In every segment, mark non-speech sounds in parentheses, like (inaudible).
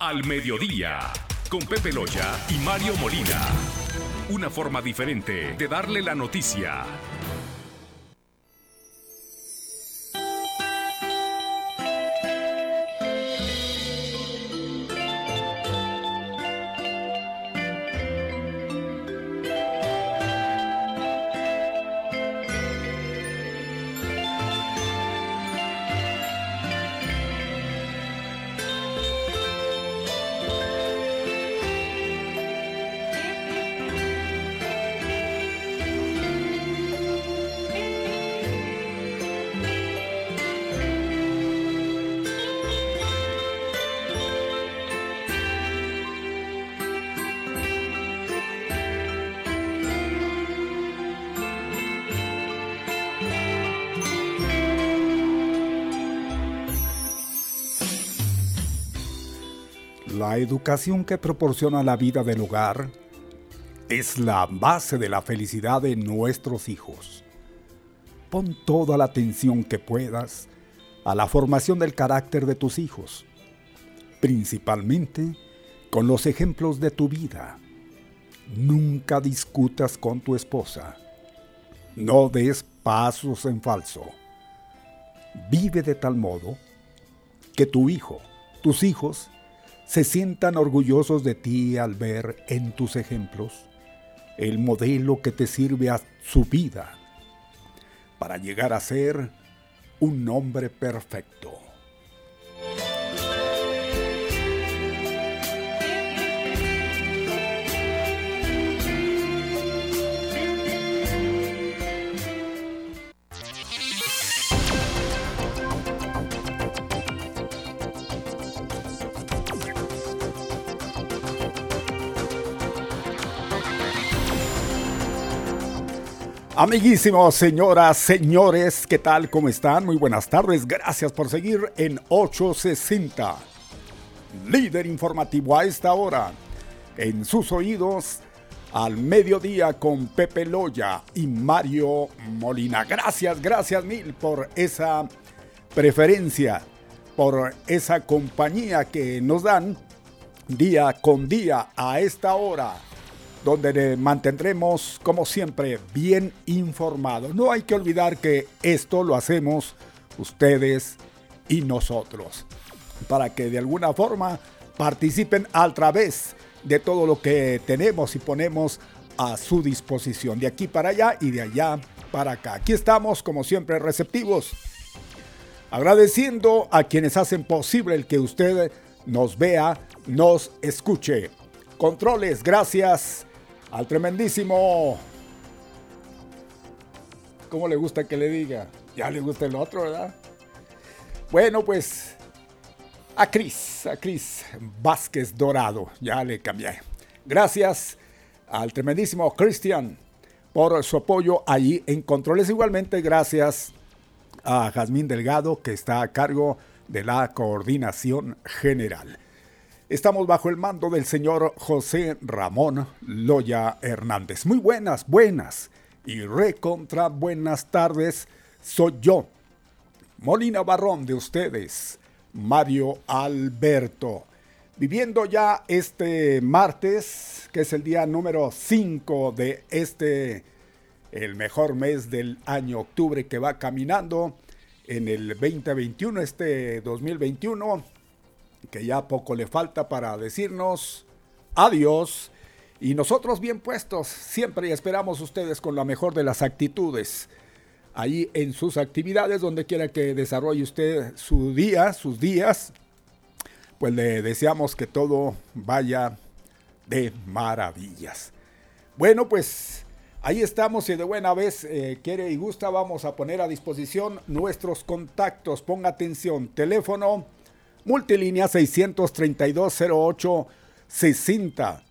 Al mediodía, con Pepe Loya y Mario Molina. Una forma diferente de darle la noticia. La educación que proporciona la vida del hogar es la base de la felicidad de nuestros hijos. Pon toda la atención que puedas a la formación del carácter de tus hijos, principalmente con los ejemplos de tu vida. Nunca discutas con tu esposa. No des pasos en falso. Vive de tal modo que tu hijo, tus hijos, se sientan orgullosos de ti al ver en tus ejemplos el modelo que te sirve a su vida para llegar a ser un hombre perfecto. Amiguísimos, señoras, señores, ¿qué tal? ¿Cómo están? Muy buenas tardes. Gracias por seguir en 860. Líder informativo a esta hora. En sus oídos, al mediodía con Pepe Loya y Mario Molina. Gracias, gracias mil por esa preferencia, por esa compañía que nos dan día con día a esta hora donde mantendremos, como siempre, bien informados. No hay que olvidar que esto lo hacemos ustedes y nosotros, para que de alguna forma participen a través de todo lo que tenemos y ponemos a su disposición, de aquí para allá y de allá para acá. Aquí estamos, como siempre, receptivos, agradeciendo a quienes hacen posible el que usted nos vea, nos escuche. Controles, gracias al tremendísimo. ¿Cómo le gusta que le diga? Ya le gusta el otro, ¿verdad? Bueno, pues a Cris, a Cris Vázquez Dorado, ya le cambié. Gracias al tremendísimo Cristian por su apoyo allí en controles. Igualmente, gracias a Jazmín Delgado, que está a cargo de la coordinación general. Estamos bajo el mando del señor José Ramón Loya Hernández. Muy buenas, buenas y recontra buenas tardes. Soy yo, Molina Barrón de ustedes, Mario Alberto. Viviendo ya este martes, que es el día número 5 de este, el mejor mes del año octubre que va caminando en el 2021, este 2021 que ya poco le falta para decirnos adiós. Y nosotros bien puestos, siempre esperamos ustedes con la mejor de las actitudes. Ahí en sus actividades, donde quiera que desarrolle usted su día, sus días, pues le deseamos que todo vaya de maravillas. Bueno, pues ahí estamos y de buena vez, eh, quiere y gusta, vamos a poner a disposición nuestros contactos. Ponga atención, teléfono multilínea 632-0860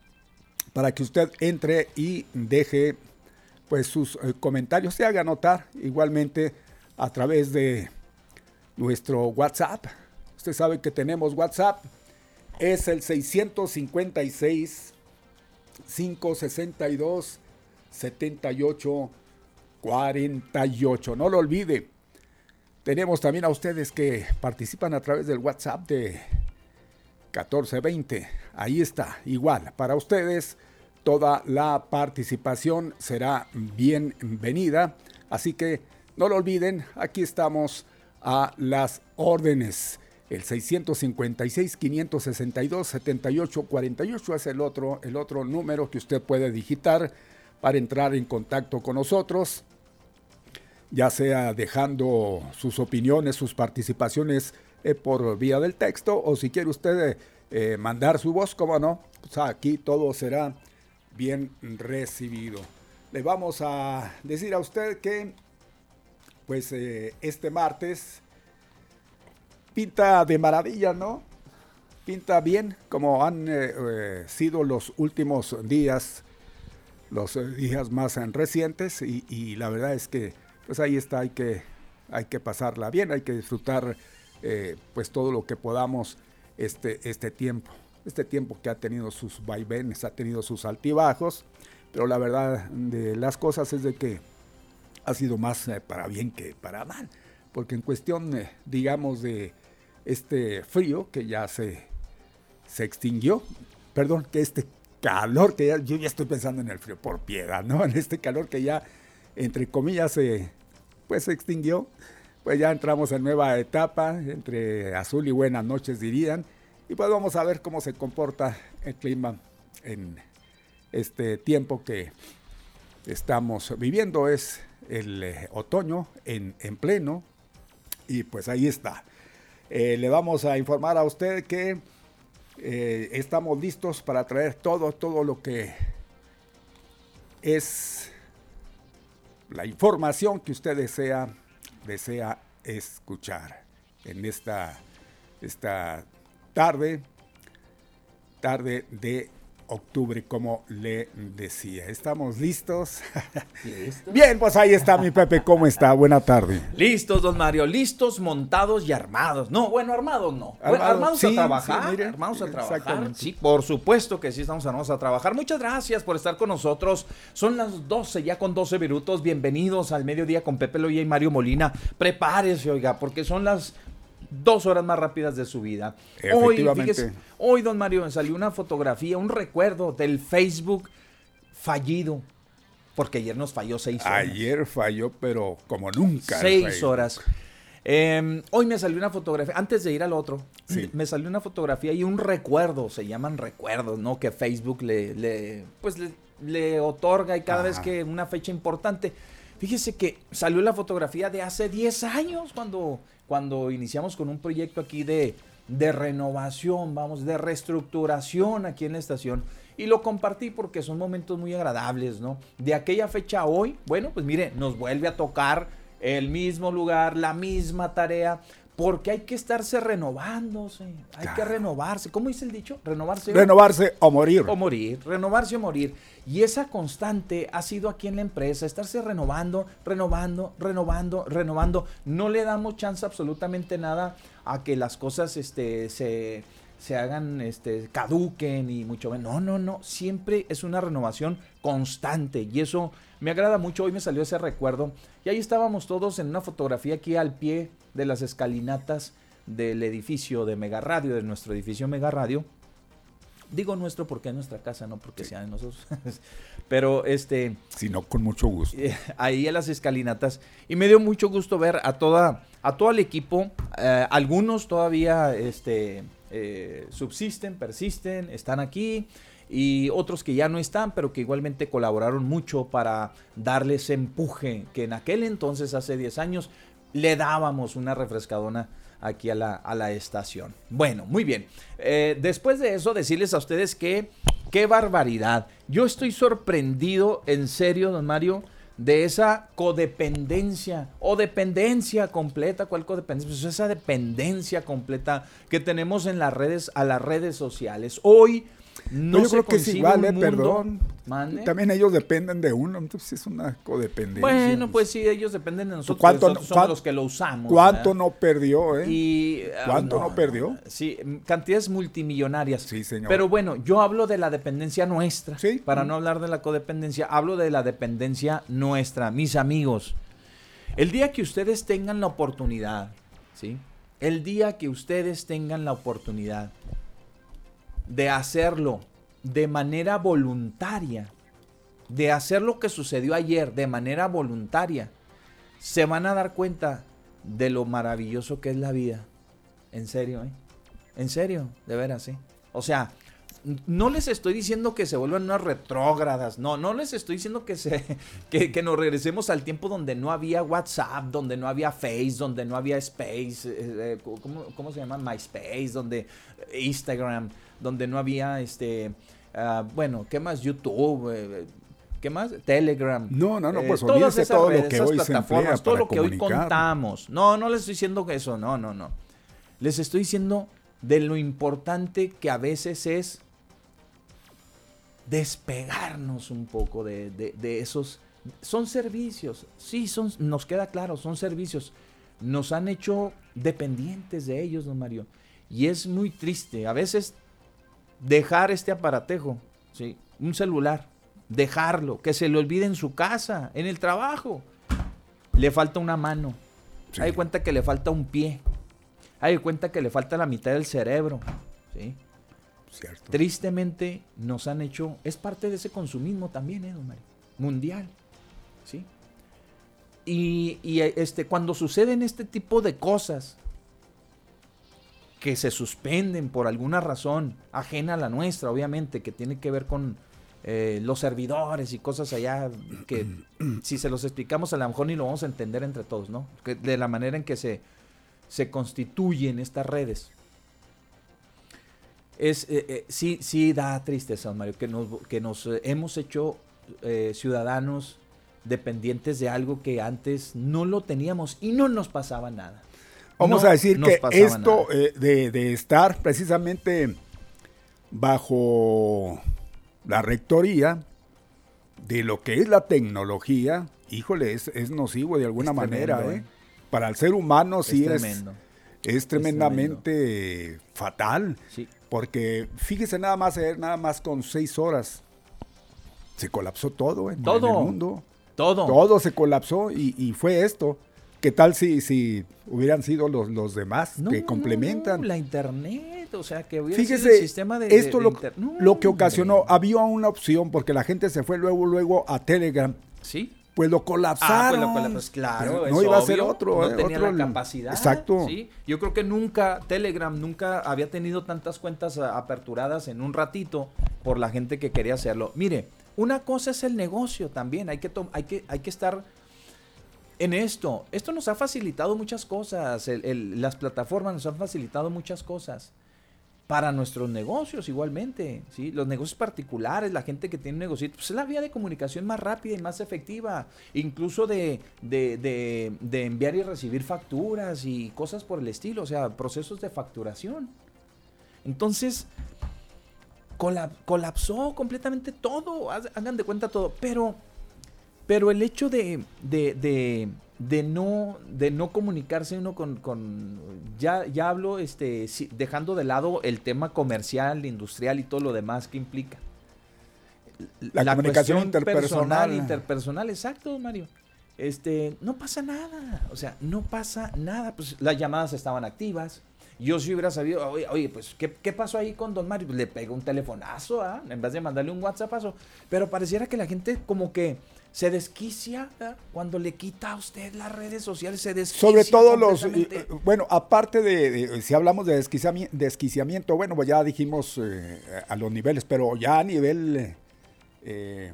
para que usted entre y deje pues sus eh, comentarios, se haga notar igualmente a través de nuestro WhatsApp. Usted sabe que tenemos WhatsApp, es el 656 562 78 48. No lo olvide. Tenemos también a ustedes que participan a través del WhatsApp de 1420. Ahí está, igual. Para ustedes, toda la participación será bienvenida. Así que no lo olviden, aquí estamos a las órdenes. El 656-562-7848 es el otro, el otro número que usted puede digitar para entrar en contacto con nosotros, ya sea dejando sus opiniones, sus participaciones eh, por vía del texto o si quiere usted eh, mandar su voz, como no, pues aquí todo será bien recibido. Le vamos a decir a usted que pues eh, este martes pinta de maravilla, ¿no? Pinta bien, como han sido los últimos días los eh, días más recientes y, la verdad es que pues ahí está, hay que, hay que pasarla bien, hay que disfrutar eh, pues todo lo que podamos este, este tiempo, este tiempo que ha tenido sus vaivenes, ha tenido sus altibajos, pero la verdad de las cosas es de que ha sido más eh, para bien que para mal, porque en cuestión, digamos, de este frío que ya se, se extinguió, perdón, que este calor que ya, yo ya estoy pensando en el frío por piedad, ¿no? (laughs) En este calor que ya, entre comillas, se, pues se extinguió. Pues ya entramos en nueva etapa, entre azul y buenas noches dirían. Y pues vamos a ver cómo se comporta el clima en este tiempo que estamos viviendo. Es el eh, otoño en, en, pleno. Y pues ahí está. Eh, le vamos a informar a usted que eh, estamos listos para traer todo, todo lo que es la información que usted desea, desea escuchar en esta, esta tarde, tarde de octubre, como le decía. ¿Estamos (laughs) listos? Bien, pues ahí está mi Pepe, ¿cómo está? Buena tarde. Listos, don Mario, listos, montados y armados. No, bueno, armados no. armados a trabajar. armados a trabajar. Sí, por supuesto que sí estamos armados a trabajar. Muchas gracias por estar con nosotros. Son las 12, ya con 12 minutos. Bienvenidos al mediodía con Pepe Loya y Mario Molina. Prepárese, oiga, porque son las dos horas más rápidas de su vida. Hoy, fíjese, hoy, don Mario, me salió una fotografía, un recuerdo del Facebook fallido. Porque ayer nos falló seis horas. Ayer falló, pero como nunca. Seis horas. Em, hoy me salió una fotografía, antes de ir al otro, me salió una fotografía y un recuerdo, se llaman recuerdos, ¿no? Que Facebook le, le pues le, otorga y cada vez que una fecha importante. Fíjese que salió la fotografía de hace 10 años cuando cuando iniciamos con un proyecto aquí de, de renovación, vamos, de reestructuración aquí en la estación. Y lo compartí porque son momentos muy agradables, ¿no? De aquella fecha a hoy, bueno, pues mire, nos vuelve a tocar el mismo lugar, la misma tarea, porque hay que estarse renovándose, hay que renovarse. ¿Cómo dice el dicho? Renovarse. Renovarse o morir. O morir, renovarse o morir. Y esa constante ha sido aquí en la empresa, estarse renovando, renovando, renovando, renovando. No le damos chance absolutamente nada a que las cosas este, se, se hagan, este, caduquen y mucho menos. No, no, no. Siempre es una renovación constante y eso me agrada mucho. Hoy me salió ese recuerdo y ahí estábamos todos en una fotografía aquí al pie de las escalinatas del edificio de Mega Radio, de nuestro edificio Mega Radio. Digo nuestro porque es nuestra casa, no porque sea de nosotros. (laughs) Pero este. Sino con mucho gusto. Eh, ahí a las escalinatas. Y me dio mucho gusto ver a toda, a todo el equipo. Eh, algunos todavía este, eh, subsisten, persisten, están aquí. Y otros que ya no están, pero que igualmente colaboraron mucho para darles empuje que en aquel entonces, hace 10 años, le dábamos una refrescadona aquí a la, a la estación. Bueno, muy bien. Eh, después de eso, decirles a ustedes que qué barbaridad. Yo estoy sorprendido, en serio, don Mario, de esa codependencia o dependencia completa. ¿Cuál codependencia? Pues esa dependencia completa que tenemos en las redes, a las redes sociales. Hoy no yo creo que es igual, eh, perdón. También ellos dependen de uno, entonces es una codependencia. Bueno, pues sí, ellos dependen de nosotros, ¿Cuánto, nosotros somos los que lo usamos. ¿Cuánto no perdió, eh? Ah, ¿Cuánto no, perdió? Sí, cantidades multimillonarias. Sí, señor. Pero bueno, yo hablo de la dependencia nuestra. Sí. Para no hablar de la codependencia, hablo de la dependencia nuestra, mis amigos. El día que ustedes tengan la oportunidad, ¿sí? El día que ustedes tengan la oportunidad de hacerlo de manera voluntaria, de hacer lo que sucedió ayer de manera voluntaria, se van a dar cuenta de lo maravilloso que es la vida. En serio, ¿eh? En serio, de veras, ¿eh? O sea, no les estoy diciendo que se vuelvan unas retrógradas, no, no les estoy diciendo que, se, (laughs) que, nos regresemos al tiempo donde no había WhatsApp, donde no había Face, donde no había Space, eh, eh, ¿cómo, se llama? MySpace, donde Instagram, donde no había, este, ah, bueno, ¿qué más? YouTube, eh, ¿Qué más? Telegram. No, no, no, pues todas esas todo lo que hoy plataformas, todo lo que hoy contamos. No, no les estoy diciendo que eso, no, no, no. Les estoy diciendo de lo importante que a veces es despegarnos un poco de, esos... Son servicios, sí, son, nos queda claro, son servicios. Nos han hecho dependientes de ellos, don Mario. Y es muy triste. A veces dejar este aparatejo, ¿sí? un celular, dejarlo, que se le olvide en su casa, en el trabajo. Le falta una mano. Hay cuenta que le falta un pie. Hay cuenta que le falta la mitad del cerebro. ¿sí? Tristemente nos han hecho, es parte de ese consumismo también, ¿eh, don Mario? Mundial. ¿Sí? Y, este, cuando suceden este tipo de cosas que se suspenden por alguna razón ajena a la nuestra, obviamente, que tiene que ver con eh, los servidores y cosas allá que (clears throat) si se los explicamos a lo mejor ni lo vamos a entender entre todos, ¿no? de la manera en que se, se constituyen estas redes es eh, eh, sí, sí da tristeza, Mario, que nos, que nos eh, hemos hecho ciudadanos dependientes de algo que antes no lo teníamos y no nos pasaba nada. Vamos a decir que esto de, de, estar precisamente bajo la rectoría de lo que es la tecnología, híjole, es, es nocivo de alguna manera. Para el ser humano sí es, es, tremendamente fatal. Sí. Porque fíjese nada más, eh, nada más con seis horas. Se colapsó todo, en, todo. el mundo. Todo. Todo se colapsó y, fue esto. ¿Qué tal si, si hubieran sido los, los demás que complementan? la internet, o sea, que hubiera Fíjese, sido el sistema de. Esto lo, lo que ocasionó, había una opción porque la gente se fue luego, luego a Telegram. Sí pues lo colapsaron. Ah, pues lo claro, no iba a ser otro. No eh, tenía la capacidad. Exacto. ¿sí? Yo creo que nunca, Telegram nunca había tenido tantas cuentas aperturadas en un ratito por la gente que quería hacerlo. Mire, una cosa es el negocio también, hay que, hay que, hay que estar en esto. Esto nos ha facilitado muchas cosas, las plataformas nos han facilitado muchas cosas para nuestros negocios igualmente, ¿sí? Los negocios particulares, la gente que tiene un negocio, pues es la vía de comunicación más rápida y más efectiva, incluso de, de, de, enviar y recibir facturas y cosas por el estilo, o sea, procesos de facturación. Entonces, colapsó completamente todo, hagan de cuenta todo, pero, pero el hecho de, de de no, de no comunicarse uno con, con ya, ya hablo este, dejando de lado el tema comercial, industrial y todo lo demás que implica. La, comunicación interpersonal. interpersonal, exacto, Mario. Este, no pasa nada, o sea, no pasa nada, pues las llamadas estaban activas. Yo si hubiera sabido, oye, pues, ¿qué, ¿qué, pasó ahí con Don Mario? Pues, le pegó un telefonazo, ¿ah? en vez de mandarle un WhatsApp. Pero pareciera que la gente como que se desquicia cuando le quita a usted las redes sociales, se desquicia. Sobre todo los, eh, bueno, aparte de, si hablamos de desquiciamiento, bueno, pues ya dijimos eh, a los niveles, pero ya a nivel eh,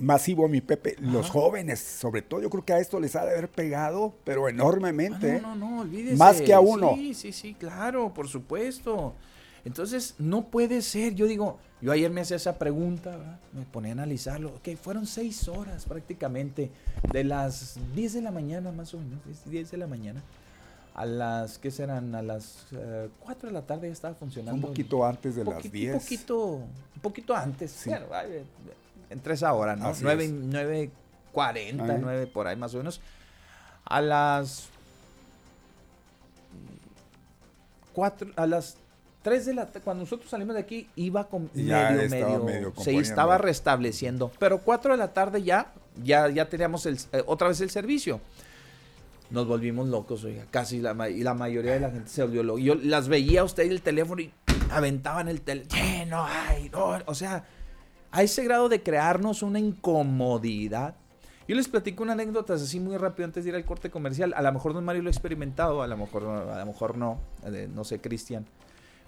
masivo, mi Pepe, los jóvenes, sobre todo, yo creo que a esto les ha de haber pegado, pero enormemente. Ah, no, no, no, olvídese. Más que a uno. Sí, sí, sí, claro, por supuesto. Entonces, no puede ser, yo digo, yo ayer me hacía esa pregunta, me ponía a analizarlo, que fueron seis horas prácticamente, de las 10 de la mañana más o menos, 10 de la mañana, a las, ¿qué serán? A las 4 de la tarde ya estaba funcionando. Un poquito antes de las 10. Un poquito, un poquito antes, sí. bueno, entre esa hora, ¿no? 9, 40, 9 por ahí más o menos. A las 4, a las 3 de la cuando nosotros salimos de aquí iba con medio, medio, se estaba restableciendo, pero 4 de la tarde ya ya ya teníamos el, eh, otra vez el servicio. Nos volvimos locos, oiga, casi la, y la mayoría de la gente se volvió loco. Yo las veía a usted el teléfono y aventaban el teléfono, no hay, no, o sea, a ese grado de crearnos una incomodidad. Yo les platico una anécdota así muy rápido antes de ir al corte comercial. A lo mejor don Mario lo ha experimentado, a lo mejor, a lo mejor no, eh, no sé, Cristian.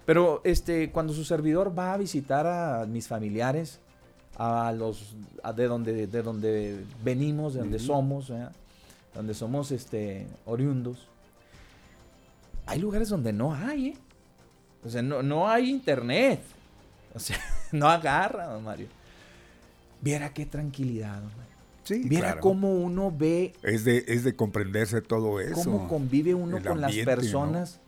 Pero este, cuando su servidor va a visitar a mis familiares, a los de donde de donde venimos, de donde somos, donde somos este oriundos. Hay lugares donde no hay, ¿eh? O sea, no, no hay internet. O sea, (laughs) no agarra, don Mario. Viera qué tranquilidad, don Mario. Sí, Viera cómo uno ve. Es de, es de comprenderse todo eso. Cómo convive uno con las personas.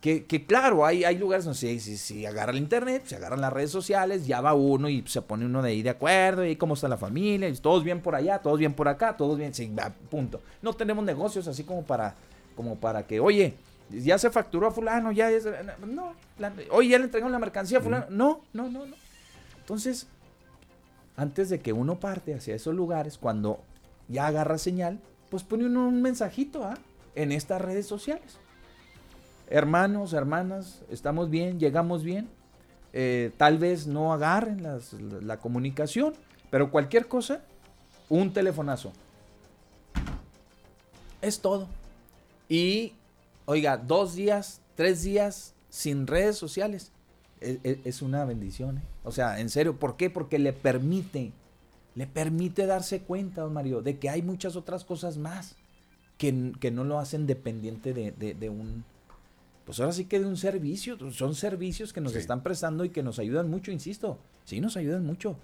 Que, claro, hay, hay lugares donde sí, sí, sí, agarra el internet, se agarran las redes sociales, ya va uno y se pone uno de ahí de acuerdo, y cómo está la familia, y todos bien por allá, todos bien por acá, todos bien, sí, punto. No tenemos negocios así como para, como para que, oye, ya se facturó a fulano, ya es, no, oye, ya le entregaron la mercancía a fulano, no, no, no, no. Entonces, antes de que uno parte hacia esos lugares, cuando ya agarra señal, pues pone uno un mensajito ¿ah? en estas redes sociales hermanos, hermanas, estamos bien, llegamos bien. Eh, tal vez no agarren la, comunicación, pero cualquier cosa, un telefonazo. Es todo. Y, oiga, dos días, tres días sin redes sociales. Es, e, es, una bendición. ¿eh? O sea, en serio, ¿por qué? Porque le permite, le permite darse cuenta, don Mario, de que hay muchas otras cosas más que, no lo hacen dependiente de un, pues ahora sí que de un servicio, son servicios que nos están prestando y que nos ayudan mucho, insisto, sí nos ayudan mucho.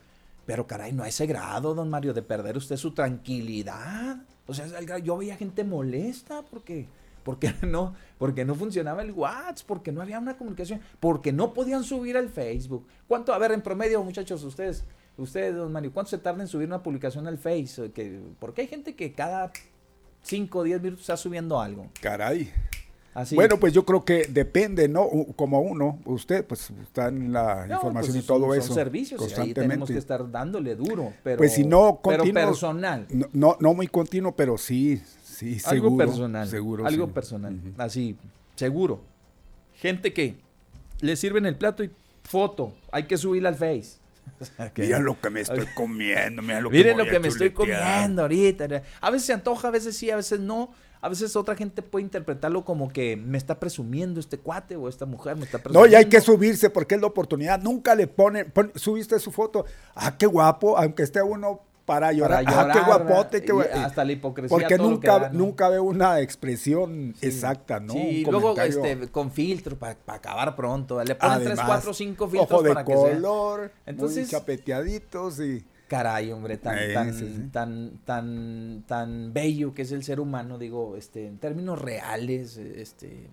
Pero caray, no a ese grado, don Mario, de perder usted su tranquilidad. O sea, yo veía gente molesta porque, porque (laughs) no, porque no funcionaba el WhatsApp, porque no había una comunicación, porque no podían subir al Facebook. ¿Cuánto? A ver, en promedio, muchachos, ustedes, ustedes, don Mario, ¿cuánto se tarda en subir una publicación al Facebook? Que, porque hay gente que cada 5 o 10 minutos está subiendo algo. Caray. Bueno, pues yo creo que depende, ¿no? Como uno, usted, pues está en la información pues, y todo eso. Son servicios constantemente. ahí tenemos que estar dándole duro, pero, pues si no continuo, pero personal. No, no, muy continuo, pero sí, sí, seguro. Algo personal. Seguro, algo personal. Así, seguro. Gente que le sirven el plato y foto, hay que subirla al Face. (laughs) Mira lo que me estoy comiendo, mira lo Miren lo que me estoy comiendo ahorita. A veces se antoja, a veces sí, a veces no. A veces otra gente puede interpretarlo como que me está presumiendo este cuate o esta mujer me está presumiendo. No, y hay que subirse porque es la oportunidad. Nunca le ponen, subiste su foto. Ah, qué guapo, aunque esté uno para llorar. ah, qué guapote, qué Hasta la hipocresía. Porque nunca, nunca veo una expresión exacta, ¿no? Sí, luego este, con filtro para acabar pronto. Le ponen tres, cuatro, cinco filtros ojo de color, Entonces, muy chapeteaditos y caray, hombre, tan, tan, tan, tan, tan bello que es el ser humano, digo, este, en términos reales, este,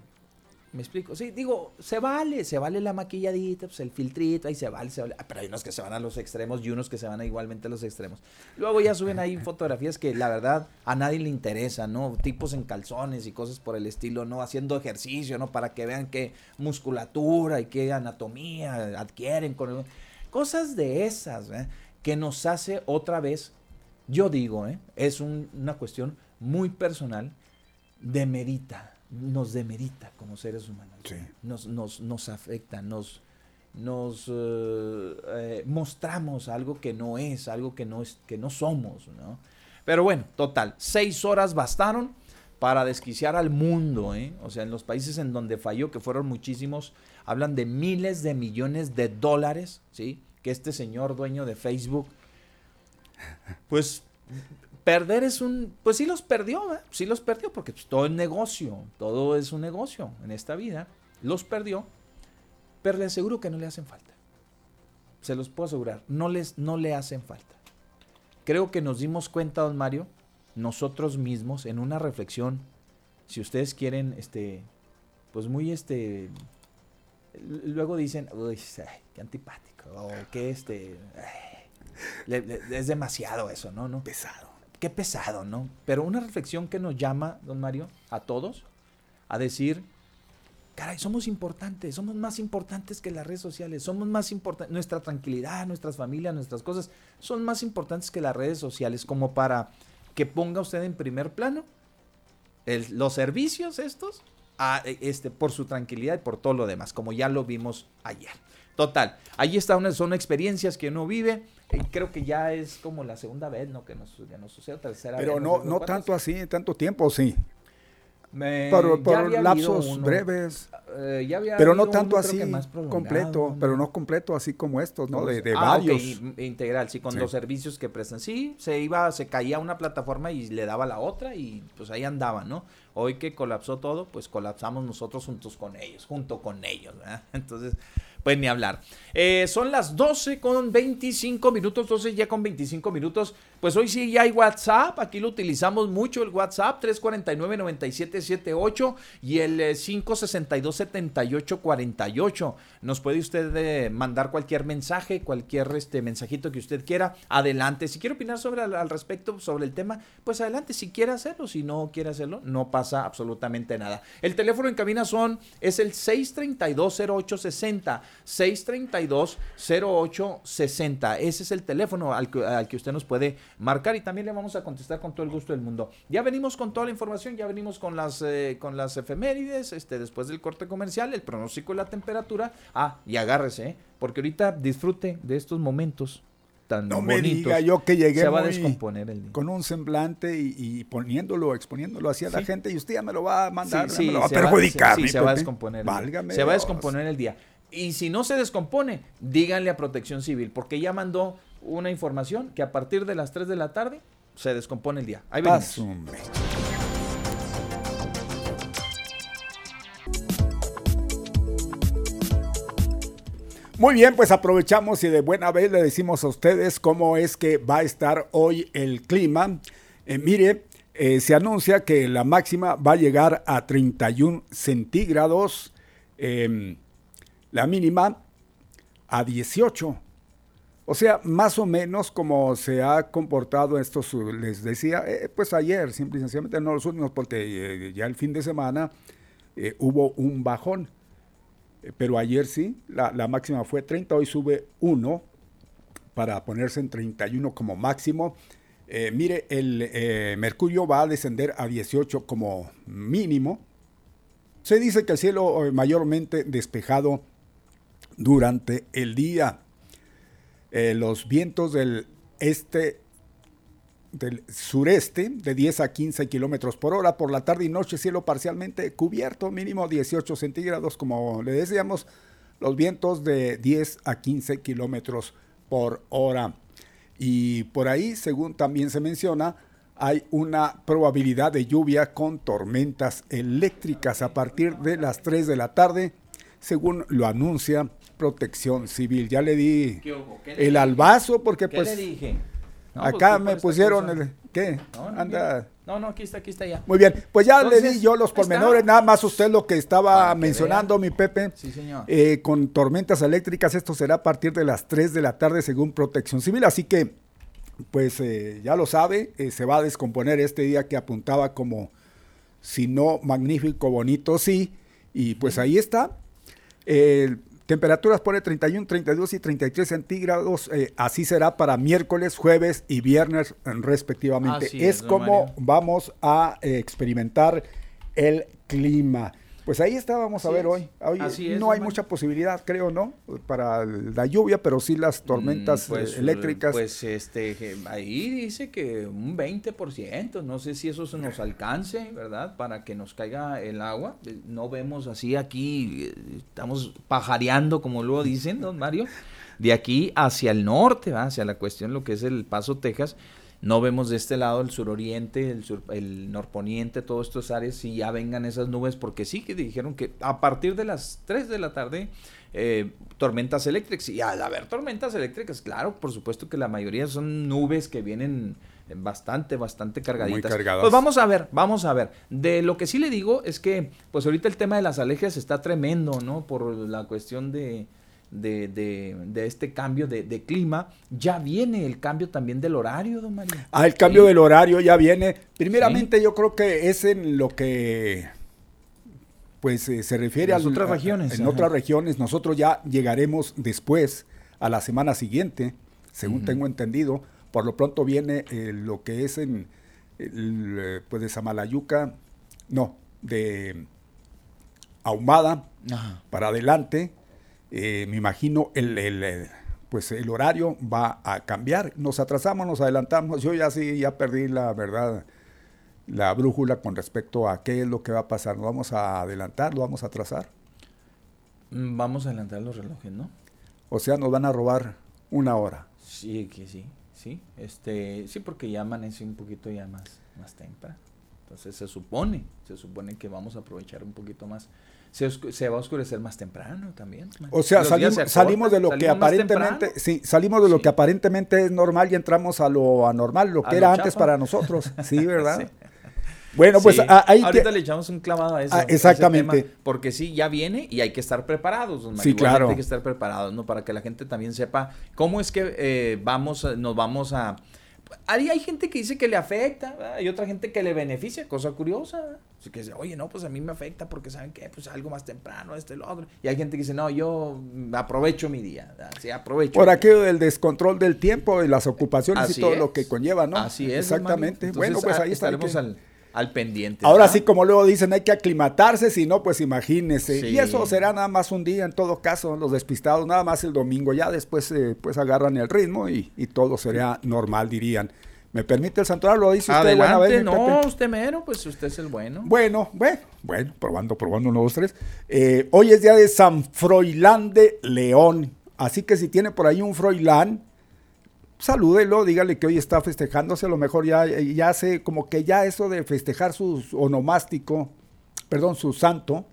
me explico, sí, digo, se vale, se vale la maquilladita, pues el filtrito, ahí se vale, se vale, ah, pero hay unos que se van a los extremos y unos que se van a igualmente a los extremos. Luego ya suben ahí (laughs) fotografías que la verdad a nadie le interesa, ¿no? Tipos en calzones y cosas por el estilo, ¿no? Haciendo ejercicio, ¿no? Para que vean qué musculatura y qué anatomía adquieren con... Cosas de esas, ¿eh? Que nos hace otra vez, yo digo, ¿eh? es una cuestión muy personal, demerita, nos demerita como seres humanos. Nos, nos, nos, afecta, nos, nos eh, eh, mostramos algo que no es, algo que no, es, que no somos. ¿no? Pero bueno, total, seis horas bastaron para desquiciar al mundo, ¿eh? O sea, en los países en donde falló, que fueron muchísimos, hablan de miles de millones de dólares, ¿sí? Que este señor dueño de Facebook, pues perder es un, pues sí los perdió, ¿eh? sí los perdió, porque pues, todo es negocio, todo es un negocio en esta vida, los perdió, pero le aseguro que no le hacen falta. Se los puedo asegurar, no, les, no le hacen falta. Creo que nos dimos cuenta, don Mario, nosotros mismos, en una reflexión, si ustedes quieren, este, pues muy, este, luego dicen, uy, qué antipático o que este... es demasiado eso, ¿no? ¿no? Pesado. Qué pesado, ¿no? Pero una reflexión que nos llama, don Mario, a todos, a decir, caray, somos importantes, somos más importantes que las redes sociales, somos más importantes, nuestra tranquilidad, nuestras familias, nuestras cosas, son más importantes que las redes sociales, como para que ponga usted en primer plano los servicios estos este, por su tranquilidad y por todo lo demás, como ya lo vimos ayer. Total, ahí está una, son experiencias que uno vive. Y creo que ya es como la segunda vez, ¿no? Que nos, nos sucede, tercera Pero vez. Pero no, no tanto así, tanto tiempo, sí por, lapsos breves. Eh, pero no tanto así completo, pero no completo así como estos, ¿no? De, de ah, varios. integral, sí, con los servicios que prestan. Sí, se iba, se caía una plataforma y le daba la otra y pues ahí andaba, ¿no? Hoy que colapsó todo, pues colapsamos nosotros juntos con ellos, junto con ellos, ¿verdad? (laughs) Entonces, pues ni hablar. Eh, son las 12 con 25 minutos, 12 ya con 25 minutos. Pues hoy sí ya hay WhatsApp, aquí lo utilizamos mucho el WhatsApp, 349-9778 y el 562-7848. Eh, Nos puede usted eh, mandar cualquier mensaje, cualquier este, mensajito que usted quiera. Adelante. Si quiere opinar sobre al, respecto, sobre el tema, pues adelante. Si quiere hacerlo, si no quiere hacerlo, no pasa absolutamente nada. El teléfono en cabina son, es el 632-0860. 632-0860. Ese es el teléfono al que, usted nos puede marcar y también le vamos a contestar con todo el gusto del mundo. Ya venimos con toda la información, ya venimos con las, eh, con las efemérides, este, después del corte comercial, el pronóstico de la temperatura. Ah, y agárrese, ¿eh? porque ahorita disfrute de estos momentos tan no me diga yo que llegué se va a descomponer el con un semblante y, poniéndolo, exponiéndolo hacia la gente y usted ya me lo va a mandar, me lo va a perjudicar. sí, se va a descomponer. se va a descomponer el día. Y si no se descompone, díganle a Protección Civil, porque ya mandó una información que a partir de las 3 de la tarde se descompone el día. Ahí venimos. Muy bien, pues aprovechamos y de buena vez le decimos a ustedes cómo es que va a estar hoy el clima. Eh, mire, eh, se anuncia que la máxima va a llegar a 31 centígrados. Em, la mínima a 18. O sea, más o menos como se ha comportado esto, les decía, eh, pues ayer, simple y sencillamente no los últimos, porque eh, ya el fin de semana eh, hubo un bajón. pero ayer sí, la, la, máxima fue 30, hoy sube 1 para ponerse en 31 como máximo. mire, el mercurio va a descender a 18 como mínimo. Se dice que el cielo mayormente despejado durante el día. Eh, los vientos del este, del sureste, de 10 a 15 kilómetros por hora. Por la tarde y noche, cielo parcialmente cubierto, mínimo 18 centígrados, como le decíamos, los vientos de 10 a 15 kilómetros por hora. Y por ahí, según también se menciona, hay una probabilidad de lluvia con tormentas eléctricas a partir de las 3 de la tarde, según lo anuncia protección civil. Ya le di el albazo porque pues... Le dije? acá pues, me pusieron el... ¿Qué? No, no, Anda... No, no, aquí está, aquí está ya. Muy bien, pues ya le di yo los pormenores, nada más usted lo que estaba mencionando, mi Pepe. Sí, señor. Eh, con tormentas eléctricas, esto será a partir de las 3 de la tarde según Protección Civil, así que, pues eh, ya lo sabe, eh, se va a descomponer este día que apuntaba como, si no magnífico, bonito, sí, y pues ahí está. Temperaturas pone 31, 32 y 33 centígrados. Eh, así será para miércoles, jueves y viernes respectivamente. es, como vamos a eh, experimentar el clima. Pues ahí estábamos a ver hoy. no hay mucha posibilidad, creo, ¿no? Para la lluvia, pero sí las mm, tormentas pues, eh, eléctricas. Pues este, ahí dice que un 20%, no sé si eso se nos alcance, ¿verdad? Para que nos caiga el agua. No vemos así aquí, estamos pajareando, como luego dicen, don Mario, de aquí hacia el norte, hacia la cuestión, lo que es el Paso, Texas no vemos de este lado el suroriente, el, sur, el norponiente, todas estas áreas, si ya vengan esas nubes, porque sí que dijeron que a partir de las 3 de la tarde, eh, tormentas eléctricas. Y al haber tormentas eléctricas, claro, por supuesto que la mayoría son nubes que vienen bastante, bastante cargaditas. Muy cargadas. Pues vamos a ver, vamos a ver. De lo que sí le digo es que, pues ahorita el tema de las alergias está tremendo, ¿no? Por la cuestión de de, de, este cambio de, clima, ya viene el cambio también del horario, don Mario. Ah, el cambio del horario ya viene. Primeramente yo creo que es en lo que pues eh, se refiere a otras regiones. En otras regiones nosotros ya llegaremos después a la semana siguiente, según tengo entendido. Por lo pronto viene eh, lo que es en pues de Samalayuca, no, de ahumada para adelante. Eh, me imagino el, el, pues el horario va a cambiar. Nos atrasamos, nos adelantamos. Yo ya sí, ya perdí la verdad, la brújula con respecto a qué es lo que va a pasar. ¿Nos vamos a adelantar? ¿Lo vamos a atrasar? Mm, vamos a adelantar los relojes, ¿no? O sea, nos van a robar una hora. Sí, que sí, sí. Este, sí, porque ya amanece un poquito ya más, más temprano. Entonces se supone, se supone que vamos a aprovechar un poquito más. Se, se va a oscurecer más temprano también. O sea, salimos, salimos de lo que aparentemente, sí, salimos de lo que aparentemente es normal y entramos a lo anormal, lo que era antes para nosotros. (laughs) Sí, ¿verdad? Bueno, pues ahí ahorita le echamos un clavado a eso. Ah, exactamente. porque sí, ya viene y hay que estar preparados. Sí, claro. Hay que estar preparados, ¿no? Para que la gente también sepa cómo es que eh, vamos, nos vamos a... Ahí hay gente que dice que le afecta, hay otra gente que le beneficia, cosa curiosa. Así que dice, oye, no, pues a mí me afecta porque saben que pues algo más temprano, este, lo otro. Y hay gente que dice, no, yo aprovecho mi día, sí, aprovecho. Por aquello del descontrol del tiempo y las ocupaciones y todo lo que conlleva, ¿no? Así es. Exactamente. bueno, pues ahí estaremos al al pendiente. Ahora sí, como luego dicen, hay que aclimatarse, si no, pues imagínese. Y eso será nada más un día en todo caso, los despistados, nada más el domingo, ya después eh, pues agarran el ritmo y, todo sería normal, dirían. ¿Me permite el santuario? ¿Lo dice usted? Adelante, no, usted mero, pues usted es el bueno. Bueno, bueno, bueno, probando, probando, uno, dos, tres. Eh, hoy es día de San Froilán de León, así que si tiene por ahí un Froilán, salúdelo, dígale que hoy está festejándose, a lo mejor ya, ya hace como que ya eso de festejar su onomástico, perdón, su santo,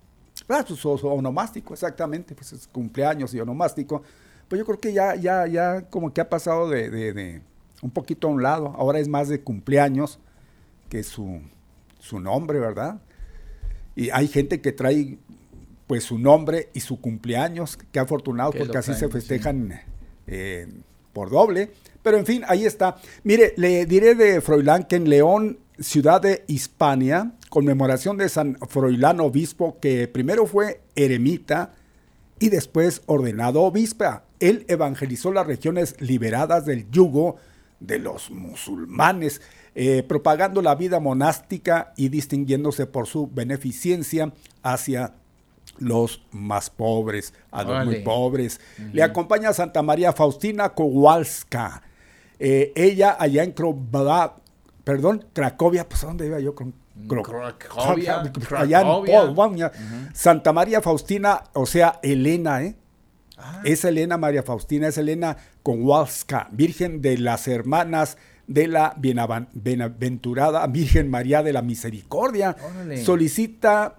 ah, su, onomástico, exactamente, pues es cumpleaños y onomástico, pues yo creo que ya, ya, ya como que ha pasado de, de, un poquito a un lado, ahora es más de cumpleaños que su, su nombre, ¿verdad? Y hay gente que trae pues su nombre y su cumpleaños, qué afortunados porque así se festejan eh, por doble. Pero en fin, ahí está. Mire, le diré de Froilán que en León, ciudad de Hispania, conmemoración de San Froilán obispo, que primero fue eremita y después ordenado obispa. Él evangelizó las regiones liberadas del yugo de los musulmanes, eh, propagando la vida monástica y distinguiéndose por su beneficencia hacia los más pobres, a los muy pobres. Le acompaña Santa María Faustina Kowalska, eh, ella allá en Cracovia, perdón, Cracovia, pues ¿dónde iba yo con Cracovia, allá en Santa María Faustina, o sea, Elena, ¿eh? Ah. Es Elena María Faustina, es Elena Kowalska, Virgen de las Hermanas de la Bienaventurada Virgen María de la Misericordia. Solicita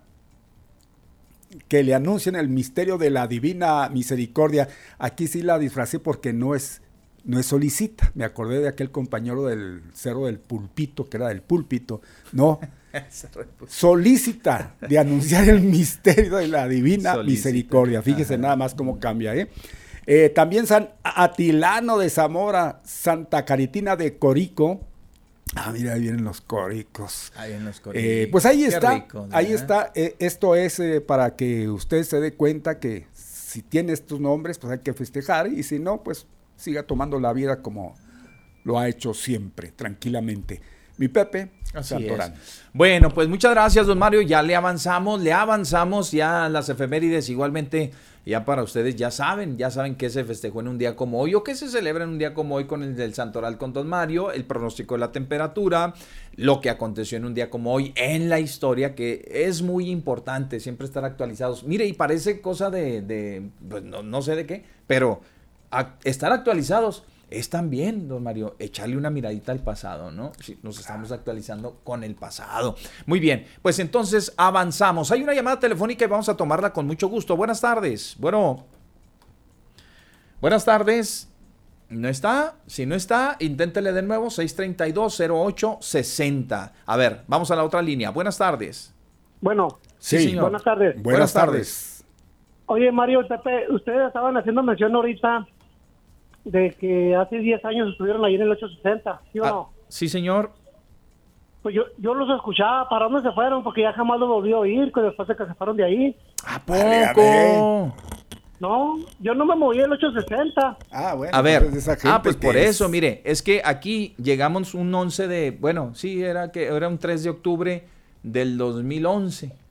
que le anuncien el misterio de la divina misericordia. Aquí sí la disfracé porque no es no es solicita. Me acordé de aquel compañero del cerro del pulpito, que era del púlpito. No. (laughs) (laughs) Solicita de anunciar el misterio de la divina misericordia. Fíjese nada más cómo cambia, ¿eh? ¿eh? También San Atilano de Zamora, Santa Caritina de Corico. Ah, mira, ahí vienen los coricos. Ahí vienen los eh, coricos. pues ahí está, ahí está. Eh, esto es para que usted se dé cuenta que si tiene estos nombres, pues hay que festejar y si no, pues siga tomando la vida como lo ha hecho siempre, tranquilamente. Mi Pepe Santorán. Bueno, pues muchas gracias, don Mario. Ya le avanzamos, le avanzamos ya las efemérides. Igualmente, ya para ustedes ya saben, ya saben que se festejó en un día como hoy o que se celebra en un día como hoy con el del Santoral con don Mario, el pronóstico de la temperatura, lo que aconteció en un día como hoy en la historia, que es muy importante siempre estar actualizados. Mire, y parece cosa de, pues no, no sé de qué, pero estar actualizados es también, don Mario, echarle una miradita al pasado, ¿no? Si nos estamos actualizando con el pasado. Muy bien, pues entonces avanzamos. Hay una llamada telefónica y vamos a tomarla con mucho gusto. Buenas tardes. Bueno, buenas tardes. ¿No está? Si no está, inténtele de nuevo, 632-0860. A ver, vamos a la otra línea. Buenas tardes. Bueno, sí, buenas tardes. Buenas, tardes. Oye, Mario, Pepe, ustedes estaban haciendo mención ahorita de que hace 10 años estuvieron ahí en el 860, ¿sí o ah, no? Sí, señor. Pues yo, yo los escuchaba, ¿para dónde se fueron? Porque ya jamás los volví a oír después de que se fueron de ahí. ¿A poco? No, yo no me moví el 860. Ah, bueno. A ver, pues ah, pues por eso, mire, es que aquí llegamos un 11 de, bueno, sí, era que era un 3 de octubre del 2011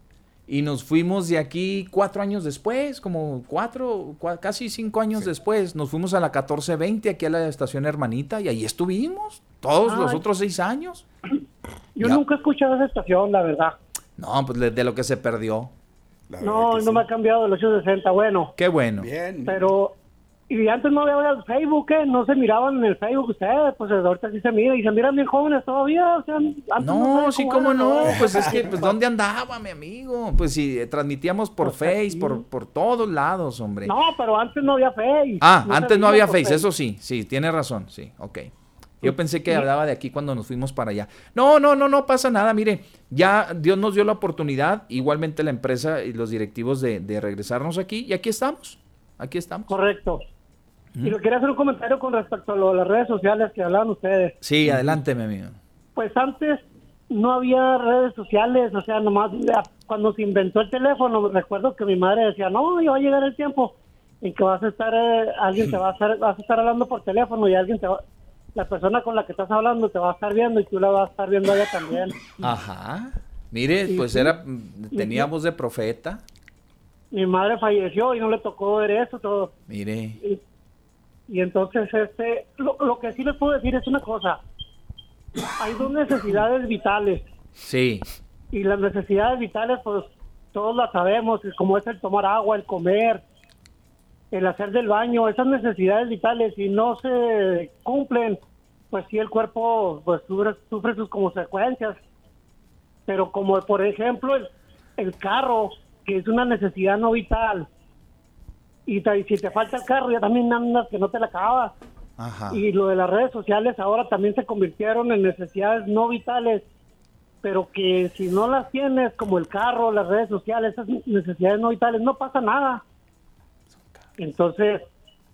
y nos fuimos de aquí cuatro años después, como cuatro, cua- casi cinco años después, nos fuimos a la 1420 aquí a la estación hermanita y ahí estuvimos todos los otros seis años. (clears throat) Yo Ya. nunca he escuchado esa estación, la verdad. No, pues de, de lo que se perdió. No, no sí. me ha cambiado del 860, bueno. Qué bueno. Bien. Pero, y antes no había el Facebook. No se miraban en el Facebook ustedes, pues ahorita sí se mira. Y se miran bien jóvenes todavía, o sea, antes No, sabía sí, cómo no. Pues es que, (laughs) pues, ¿dónde andaba, mi amigo? Pues sí, eh, transmitíamos por Pues Face, por, por todos lados, hombre. No, pero antes no había Face. Ah, antes no había Face, eso sí, sí, tiene razón, sí, ok. Yo pensé que hablaba de aquí cuando nos fuimos para allá. No, no, no, no pasa nada, mire, ya Dios nos dio la oportunidad, igualmente la empresa y los directivos de, de regresarnos aquí, y aquí estamos, aquí estamos. Correcto. Y le quería hacer un comentario con respecto a lo de las redes sociales que hablaban ustedes. Sí, adelante, mi amigo. Pues antes no había redes sociales, o sea, nomás cuando se inventó el teléfono, recuerdo que mi madre decía, no, ya va a llegar el tiempo en que vas a estar, eh, alguien te va a estar, vas a estar hablando por teléfono y alguien te va, la persona con la que estás hablando te va a estar viendo y tú la vas a estar viendo a ella también. Ajá. Mire, Sí, pues sí. era, tenía voz de profeta, Mi madre falleció y no le tocó ver eso todo. mire. Y, y entonces, este, lo, lo que sí les puedo decir es una cosa. Hay dos necesidades vitales. Sí, Y las necesidades vitales, pues todos las sabemos, como es el tomar agua, el comer, el hacer del baño, esas necesidades vitales, si no se cumplen, pues sí el cuerpo pues sufre, sufre sus consecuencias. Pero como por ejemplo el, el carro, que es una necesidad no vital, y si te falta el carro, ya también andas que no te la acabas. ajá. Y lo de las redes sociales ahora también se convirtieron en necesidades no vitales, pero que si no las tienes, como el carro, las redes sociales, esas necesidades no vitales, no pasa nada. Entonces,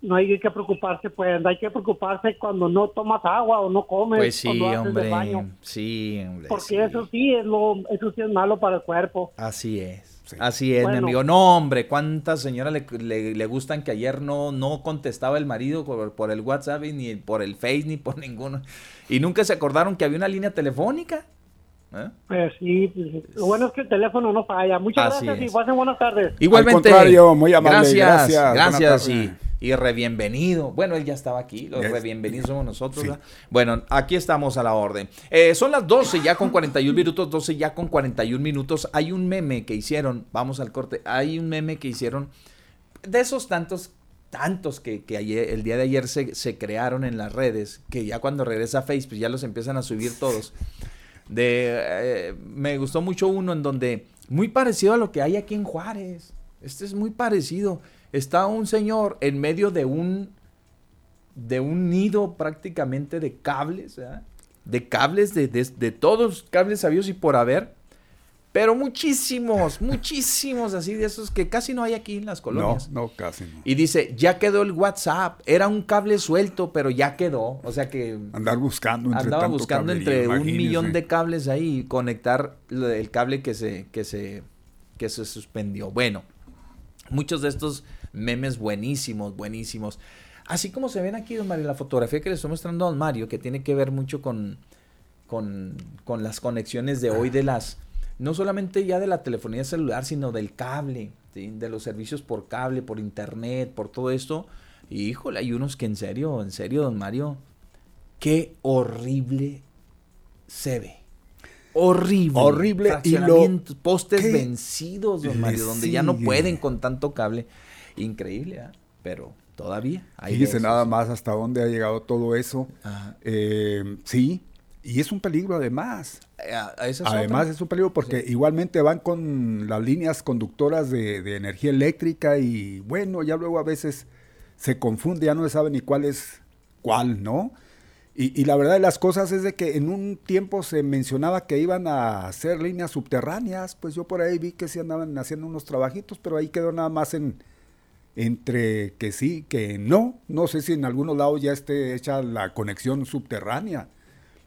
no hay que preocuparse, pues, hay que preocuparse cuando no tomas agua o no comes, Pues sí, cuando haces el hombre, baño, sí, hombre. porque sí. eso sí es lo, eso sí es malo para el cuerpo. Así es. Así es, mi Bueno. amigo. No, hombre, cuántas señoras le, le- le gustan que ayer no, no contestaba el marido por, por el WhatsApp, y ni por el Face, ni por (laughs) ninguno. Y nunca se acordaron que había una línea telefónica. ¿Eh? Pues sí, pues, lo bueno es que el teléfono no falla. Muchas Así gracias es. y pasen buenas tardes. Igualmente. contrario, muy amable, Gracias, gracias, y. y re bienvenido. Bueno, él ya estaba aquí, los Ya re es- bienvenidos somos nosotros. Bueno, aquí estamos a la orden. Eh, son las 12 ya con 41 minutos, 12 ya con 41 minutos. Hay un meme que hicieron, vamos al corte, hay un meme que hicieron de esos tantos tantos que, que ayer, el día de ayer se, se crearon en las redes, que ya cuando regresa Facebook ya los empiezan a subir todos. De, eh, me gustó mucho uno en donde, muy parecido a lo que hay aquí en Juárez. Este es muy parecido. Está un señor en medio de un, de un nido prácticamente de cables, ¿verdad? de cables, de, de, de todos cables sabios y por haber. Pero muchísimos, (laughs) muchísimos así de esos que casi no hay aquí en las No, colonias. no, casi no. Y dice, ya quedó el WhatsApp. Era un cable suelto, pero ya quedó. O sea que Andar buscando entre andaba tanto buscando entre un millón de cables ahí y conectar el cable que se, que se, que se suspendió. Bueno, muchos de estos memes buenísimos, buenísimos. Así como se ven aquí, don Mario, la fotografía que le estoy mostrando a don Mario, que tiene que ver mucho con, con, con las conexiones de hoy de las, no solamente ya de la telefonía celular, sino del cable, ¿sí? de los servicios por cable, por internet, por todo esto. Y híjole, hay unos que en serio, en serio, don Mario, qué horrible se ve. Horrible. Horrible, y lo- postes ¿qué vencidos, don Mario, donde ya no pueden con tanto cable. Increíble, ¿ah? Pero todavía hay Fíjese nada más hasta dónde ha llegado todo eso. Eh, sí, y es un peligro además. Eh, es Además otra. es un peligro porque igualmente van con las líneas conductoras de, de energía eléctrica y bueno, ya luego a veces se confunde, ya no se sabe ni cuál es cuál, ¿no? Y, y la verdad de las cosas es de que en un tiempo se mencionaba que iban a hacer líneas subterráneas, pues yo por ahí vi que sí andaban haciendo unos trabajitos, pero ahí quedó nada más en entre que sí, que no. No sé si en algunos lados ya esté hecha la conexión subterránea,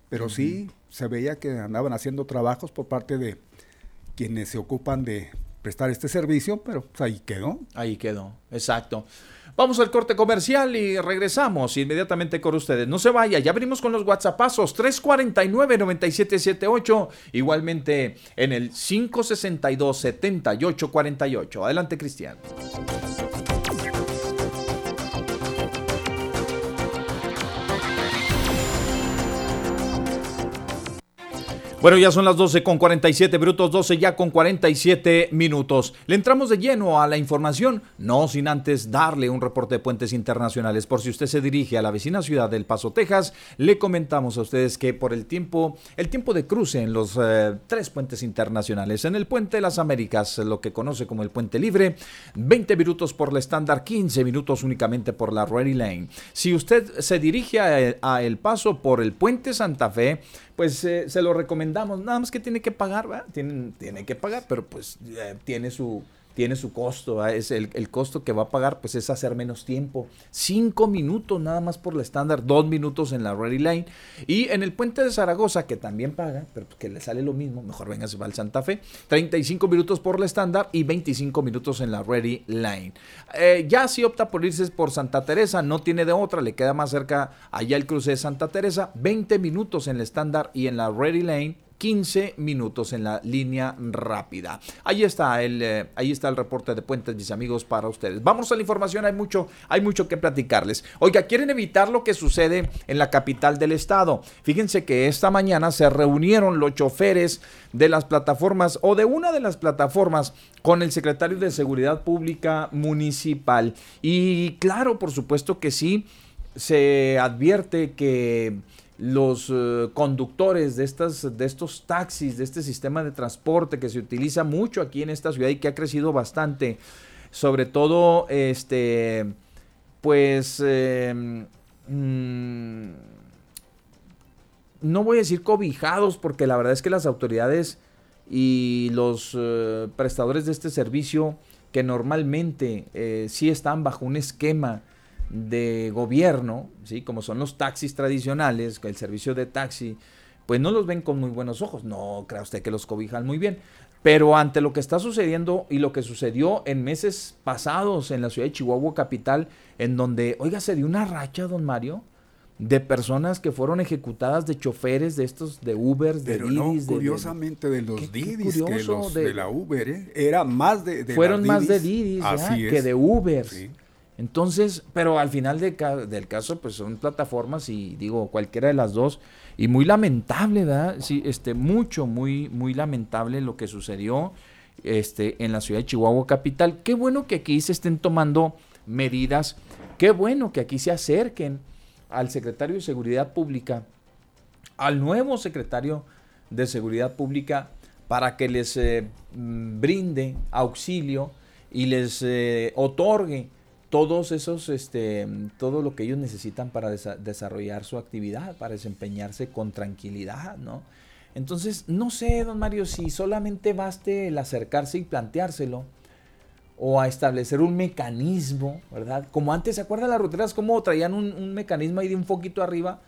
pero sí se veía que andaban haciendo trabajos por parte de quienes se ocupan de prestar este servicio, pero pues, ahí quedó. Ahí quedó, exacto. Vamos al corte comercial y regresamos inmediatamente con ustedes. No se vaya, ya abrimos con los WhatsAppazos 349-9778, igualmente en el 562-7848. Adelante, Cristian. Bueno, ya son las 12 con 47 minutos, 12 ya con 47 minutos. Le entramos de lleno a la información, no sin antes darle un reporte de puentes internacionales. Por si usted se dirige a la vecina ciudad del Paso, Texas, le comentamos a ustedes que por el tiempo, el tiempo de cruce en los eh, tres puentes internacionales, en el puente de las Américas, lo que conoce como el puente libre, 20 minutos por la estándar, 15 minutos únicamente por la Ready Lane. Si usted se dirige a, a El Paso por el puente Santa Fe, pues eh, se lo recomendamos. Nada más que tiene que pagar, ¿verdad? Tiene, tiene que pagar, pero pues tiene su, tiene su costo, es el, costo que va a pagar pues es hacer menos tiempo, cinco minutos nada más por la estándar, dos minutos en la Ready Line y en el puente de Zaragoza que también paga, pero que le sale lo mismo, mejor venga va al Santa Fe, 35 minutos por la estándar y 25 minutos en la Ready Line. Eh, ya si opta por irse por Santa Teresa, no tiene de otra, le queda más cerca allá el cruce de Santa Teresa, 20 minutos en la estándar y en la Ready Lane 15 minutos en la línea rápida. Ahí está el, eh, ahí está el reporte de puentes, mis amigos, para ustedes. Vamos a la información, hay mucho, hay mucho que platicarles. Oiga, quieren evitar lo que sucede en la capital del estado. Fíjense que esta mañana se reunieron los choferes de las plataformas o de una de las plataformas con el secretario de Seguridad Pública Municipal. Y claro, por supuesto que sí, se advierte que los eh, conductores de, estas, de estos taxis, de este sistema de transporte que se utiliza mucho aquí en esta ciudad y que ha crecido bastante, sobre todo, este, pues, em, mm, no voy a decir cobijados, porque la verdad es que las autoridades y los eh, prestadores de este servicio, que normalmente eh, sí están bajo un esquema, de gobierno, ¿sí? como son los taxis tradicionales, el servicio de taxi, pues no los ven con muy buenos ojos. No crea usted que los cobijan muy bien. Pero ante lo que está sucediendo y lo que sucedió en meses pasados en la ciudad de Chihuahua capital, en donde, oiga, se dio una racha, don Mario, de personas que fueron ejecutadas de choferes de estos de Uber, de Pero No, curiosamente de, los Didis que los de, la Uber, ¿eh? era más de, fueron más de Didis que de Uber. Sí. Entonces, pero al final del caso, pues son plataformas y digo, cualquiera de las dos. Y muy lamentable, ¿verdad? Sí, este, mucho, muy, muy lamentable lo que sucedió este, en la ciudad de Chihuahua capital. Qué bueno que aquí se estén tomando medidas. Qué bueno que aquí se acerquen al secretario de Seguridad Pública, al nuevo secretario de Seguridad Pública, para que les eh, brinde auxilio y les eh, otorgue todos esos, este, todo lo que ellos necesitan para desarrollar su actividad, para desempeñarse con tranquilidad, ¿no? Entonces, no sé, don Mario, si solamente baste el acercarse y planteárselo, o a establecer un mecanismo, ¿verdad? Como antes, ¿se acuerdan las ruteras cómo traían un, mecanismo ahí de un foquito arriba,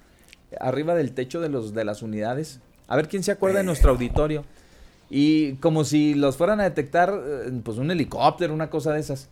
arriba del techo de, los, de las unidades? A ver quién se acuerda de nuestro auditorio. Y como si los fueran a detectar, eh, pues un helicóptero, una cosa de esas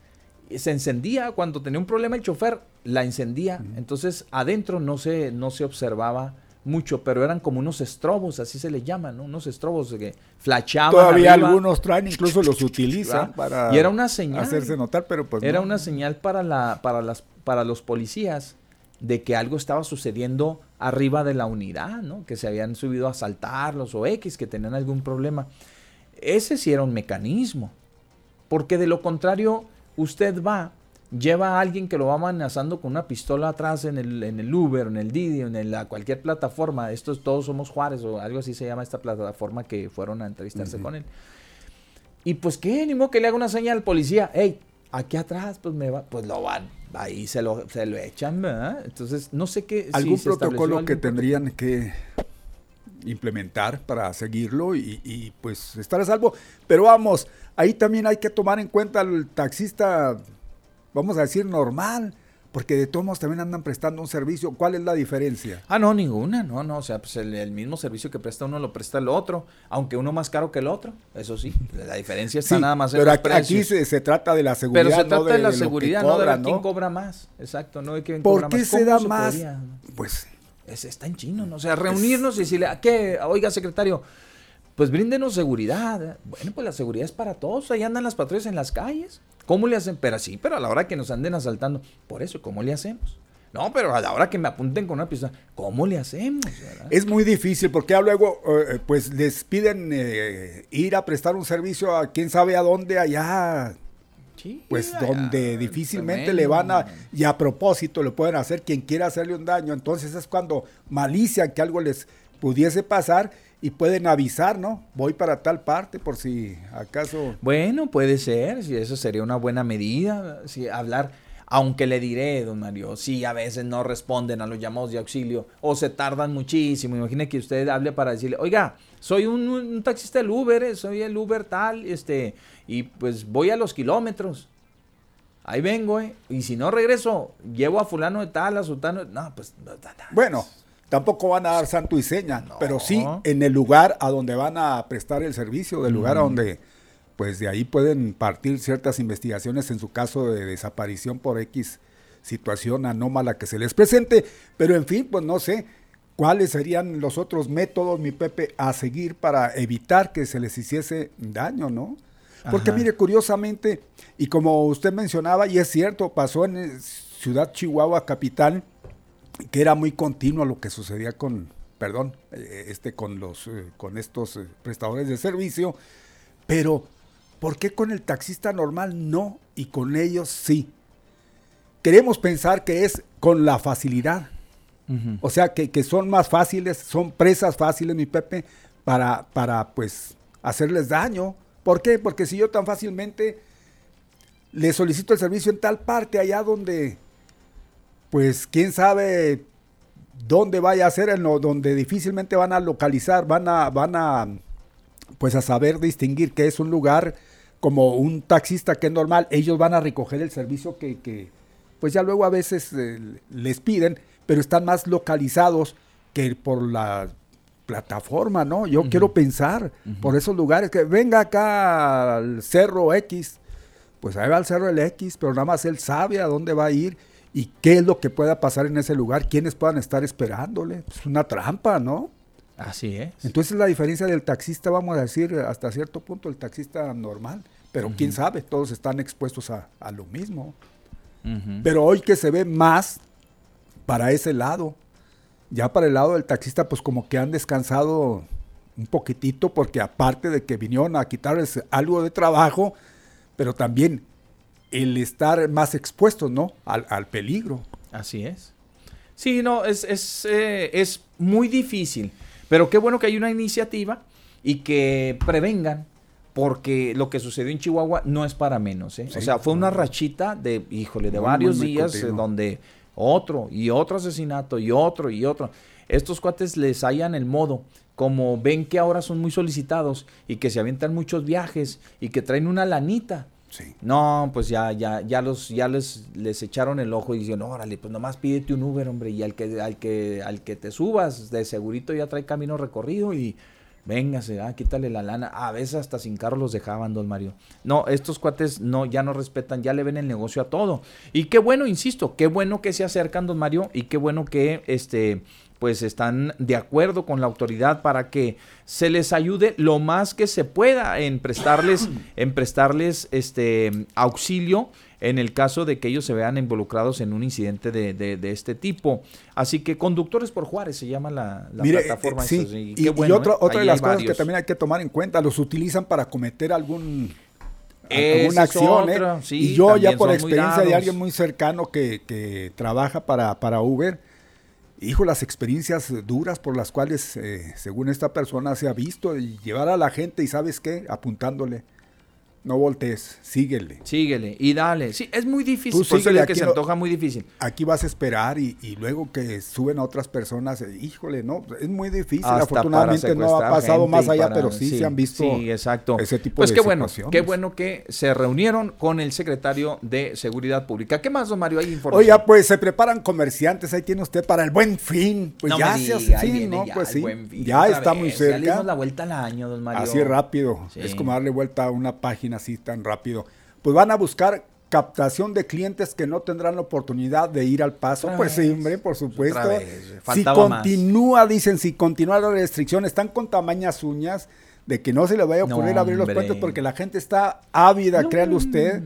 se encendía cuando tenía un problema el chofer, la encendía. Entonces adentro no se, no se observaba mucho, pero eran como unos estrobos, así se le llaman, ¿no? Unos estrobos que flachaban. Todavía algunos traen, incluso los utilizan para y era una señal, hacerse notar, pero pues Era una señal para, la, para, las, para los policías de que algo estaba sucediendo arriba de la unidad, ¿no? Que se habían subido a asaltarlos o X, que tenían algún problema. Ese sí era un mecanismo, porque de lo contrario usted va, lleva a alguien que lo va amenazando con una pistola atrás en el, en el Uber, en el Didi, en la, cualquier plataforma, estos todos somos Juárez o algo así se llama esta plataforma que fueron a entrevistarse con él. Y pues qué, ni modo que le haga una señal al policía, hey, aquí atrás, pues me va, pues lo van, ahí se lo, se lo echan, ¿verdad? Entonces, no sé qué. ¿Algún protocolo que tendrían que implementar para seguirlo y, y, pues estar a salvo? Pero vamos, ahí también hay que tomar en cuenta al taxista, vamos a decir, normal, Porque de todos modos también andan prestando un servicio. ¿Cuál es la diferencia? Ah, no, ninguna, no, no. O sea, pues el, el mismo servicio que presta uno lo presta el otro, aunque uno más caro que el otro. Eso sí, la diferencia está Sí, nada más en pero los aquí, aquí se, se trata de la seguridad. Pero se no trata de, la seguridad, no de quién ¿no? cobra más. Exacto, no de quién ¿Por cobra qué más. se ¿Cómo da más? podría? Pues Es- está en chino, ¿no? O sea, reunirnos y decirle, ¿a qué? Oiga, secretario, pues bríndenos seguridad. Bueno, pues la seguridad es para todos. Ahí andan las patrullas en las calles. ¿Cómo le hacen? Pero sí, pero a la hora que nos anden asaltando, por eso, ¿cómo le hacemos? No, pero a la hora que me apunten con una pistola, ¿cómo le hacemos? verdad? es muy difícil porque ya luego eh, pues les piden eh, ir a prestar un servicio a quién sabe a dónde allá Pues donde difícilmente le van a y a propósito le pueden hacer quien quiera hacerle un daño. Entonces es cuando malician que algo les pudiese pasar y pueden avisar no voy para tal parte por si acaso. Bueno, puede ser, si eso sería una buena medida, si hablar, aunque le diré, don Mario, si a veces no responden a los llamados de auxilio o se tardan muchísimo, imagine que usted hable para decirle, oiga, soy un, un taxista del Uber, eh, soy el Uber tal, este, y pues voy a los kilómetros. Ahí vengo, eh, y si no regreso, llevo a fulano de tal, a sultano, no, pues, no, ta. bueno tampoco van a dar santo y seña No. pero sí en el lugar a donde van a prestar el servicio del lugar a donde pues de ahí pueden partir ciertas investigaciones en su caso de desaparición por X situación anómala que se les presente, pero en fin, pues no sé cuáles serían los otros métodos, mi Pepe, a seguir para evitar que se les hiciese daño, ¿no? Porque Ajá. mire, curiosamente, y como usted mencionaba, y es cierto, pasó en eh, Ciudad Chihuahua capital, que era muy continuo lo que sucedía con, perdón, eh, este con los eh, con estos prestadores de servicio, pero ¿por qué con el taxista normal no y con ellos sí? Queremos pensar que es con la facilidad, o sea, que, que son más fáciles, son presas fáciles, mi Pepe, para, para pues hacerles daño. ¿Por qué? Porque si yo tan fácilmente le solicito el servicio en tal parte, allá donde, pues quién sabe dónde vaya a ser, donde difícilmente van a localizar, van a, van a, pues a saber distinguir que es un lugar como un taxista que es normal, ellos van a recoger el servicio que, que pues ya luego a veces eh, les piden, pero están más localizados que por la plataforma, ¿no? Yo quiero pensar por esos lugares, que venga acá al Cerro X, pues ahí va al Cerro del X, pero nada más él sabe a dónde va a ir y qué es lo que pueda pasar en ese lugar, quiénes puedan estar esperándole. Es una trampa, ¿no? Así es. Entonces la diferencia del taxista, vamos a decir, hasta cierto punto, el taxista normal. Pero quién sabe, todos están expuestos a, a lo mismo. Pero hoy que se ve más para ese lado, ya para el lado del taxista, pues como que han descansado un poquitito, porque aparte de que vinieron a quitarles algo de trabajo, pero también el estar más expuestos, ¿no? Al, al peligro. Así es. Sí, no, es, es, eh, es muy difícil. Pero qué bueno que hay una iniciativa y que prevengan, porque lo que sucedió en Chihuahua no es para menos. ¿eh? Sí. o sea, fue una rachita de, híjole, de Muy, varios muy, días eh, continuo. donde otro y otro asesinato y otro y otro. Estos cuates les hallan el modo. Como ven que ahora son muy solicitados y que se avientan muchos viajes y que traen una lanita. Sí. No, pues ya, ya, ya los, ya les, les echaron el ojo y dijeron, órale, pues nomás pídete un Uber, hombre, y al que, al que, al que te subas, de segurito ya trae camino recorrido y véngase, ah, quítale la lana. A veces hasta sin carro los dejaban, don Mario. No, estos cuates no, ya no respetan, ya le ven el negocio a todo. Y qué bueno, insisto, qué bueno que se acercan, don Mario, y qué bueno que este pues están de acuerdo con la autoridad para que se les ayude lo más que se pueda en prestarles, (coughs) en prestarles este auxilio en el caso de que ellos se vean involucrados en un incidente de, de- de este tipo. Así que Conductores por Juárez se llama la, la Mire, plataforma. eh, sí, y, qué y bueno, otra, ¿eh? otra de las cosas que también hay que tomar en cuenta, los utilizan para cometer algún alguna acción. ¿eh? sí, y yo ya por experiencia de alguien muy cercano que, que trabaja para, para Uber, hijo, las experiencias duras por las cuales, eh, según esta persona, se ha visto, llevar a la gente y sabes qué, apuntándole. No voltees, síguele. Síguele y dale. Sí, es muy difícil. Tú por eso síguele, que se no- antoja muy difícil. Aquí vas a esperar y, y luego que suben a otras personas, eh, híjole, no, es muy difícil. Hasta Afortunadamente no ha pasado más allá, para- pero sí, se han visto Sí, exacto. ese tipo pues de qué bueno, qué bueno que se reunieron con el secretario de Seguridad Pública. ¿Qué más, don Mario? Hay información. Oiga, pues se preparan comerciantes, ahí tiene usted para el buen fin. Pues No ya se sí, ¿no? ya Pues sí, Fin ya está vez, muy Ya le dimos cerca. la vuelta al año, don Mario. Así rápido, Sí. es como darle vuelta a una página así tan rápido. Pues van a buscar captación de clientes que no tendrán la oportunidad de ir al paso. Otra pues sí, vez. hombre, por supuesto. Si más. continúa, dicen, si continúa la restricción, están con tamañas uñas de que no se le vaya a ocurrir No, abrir los puentes porque la gente está ávida, No. usted,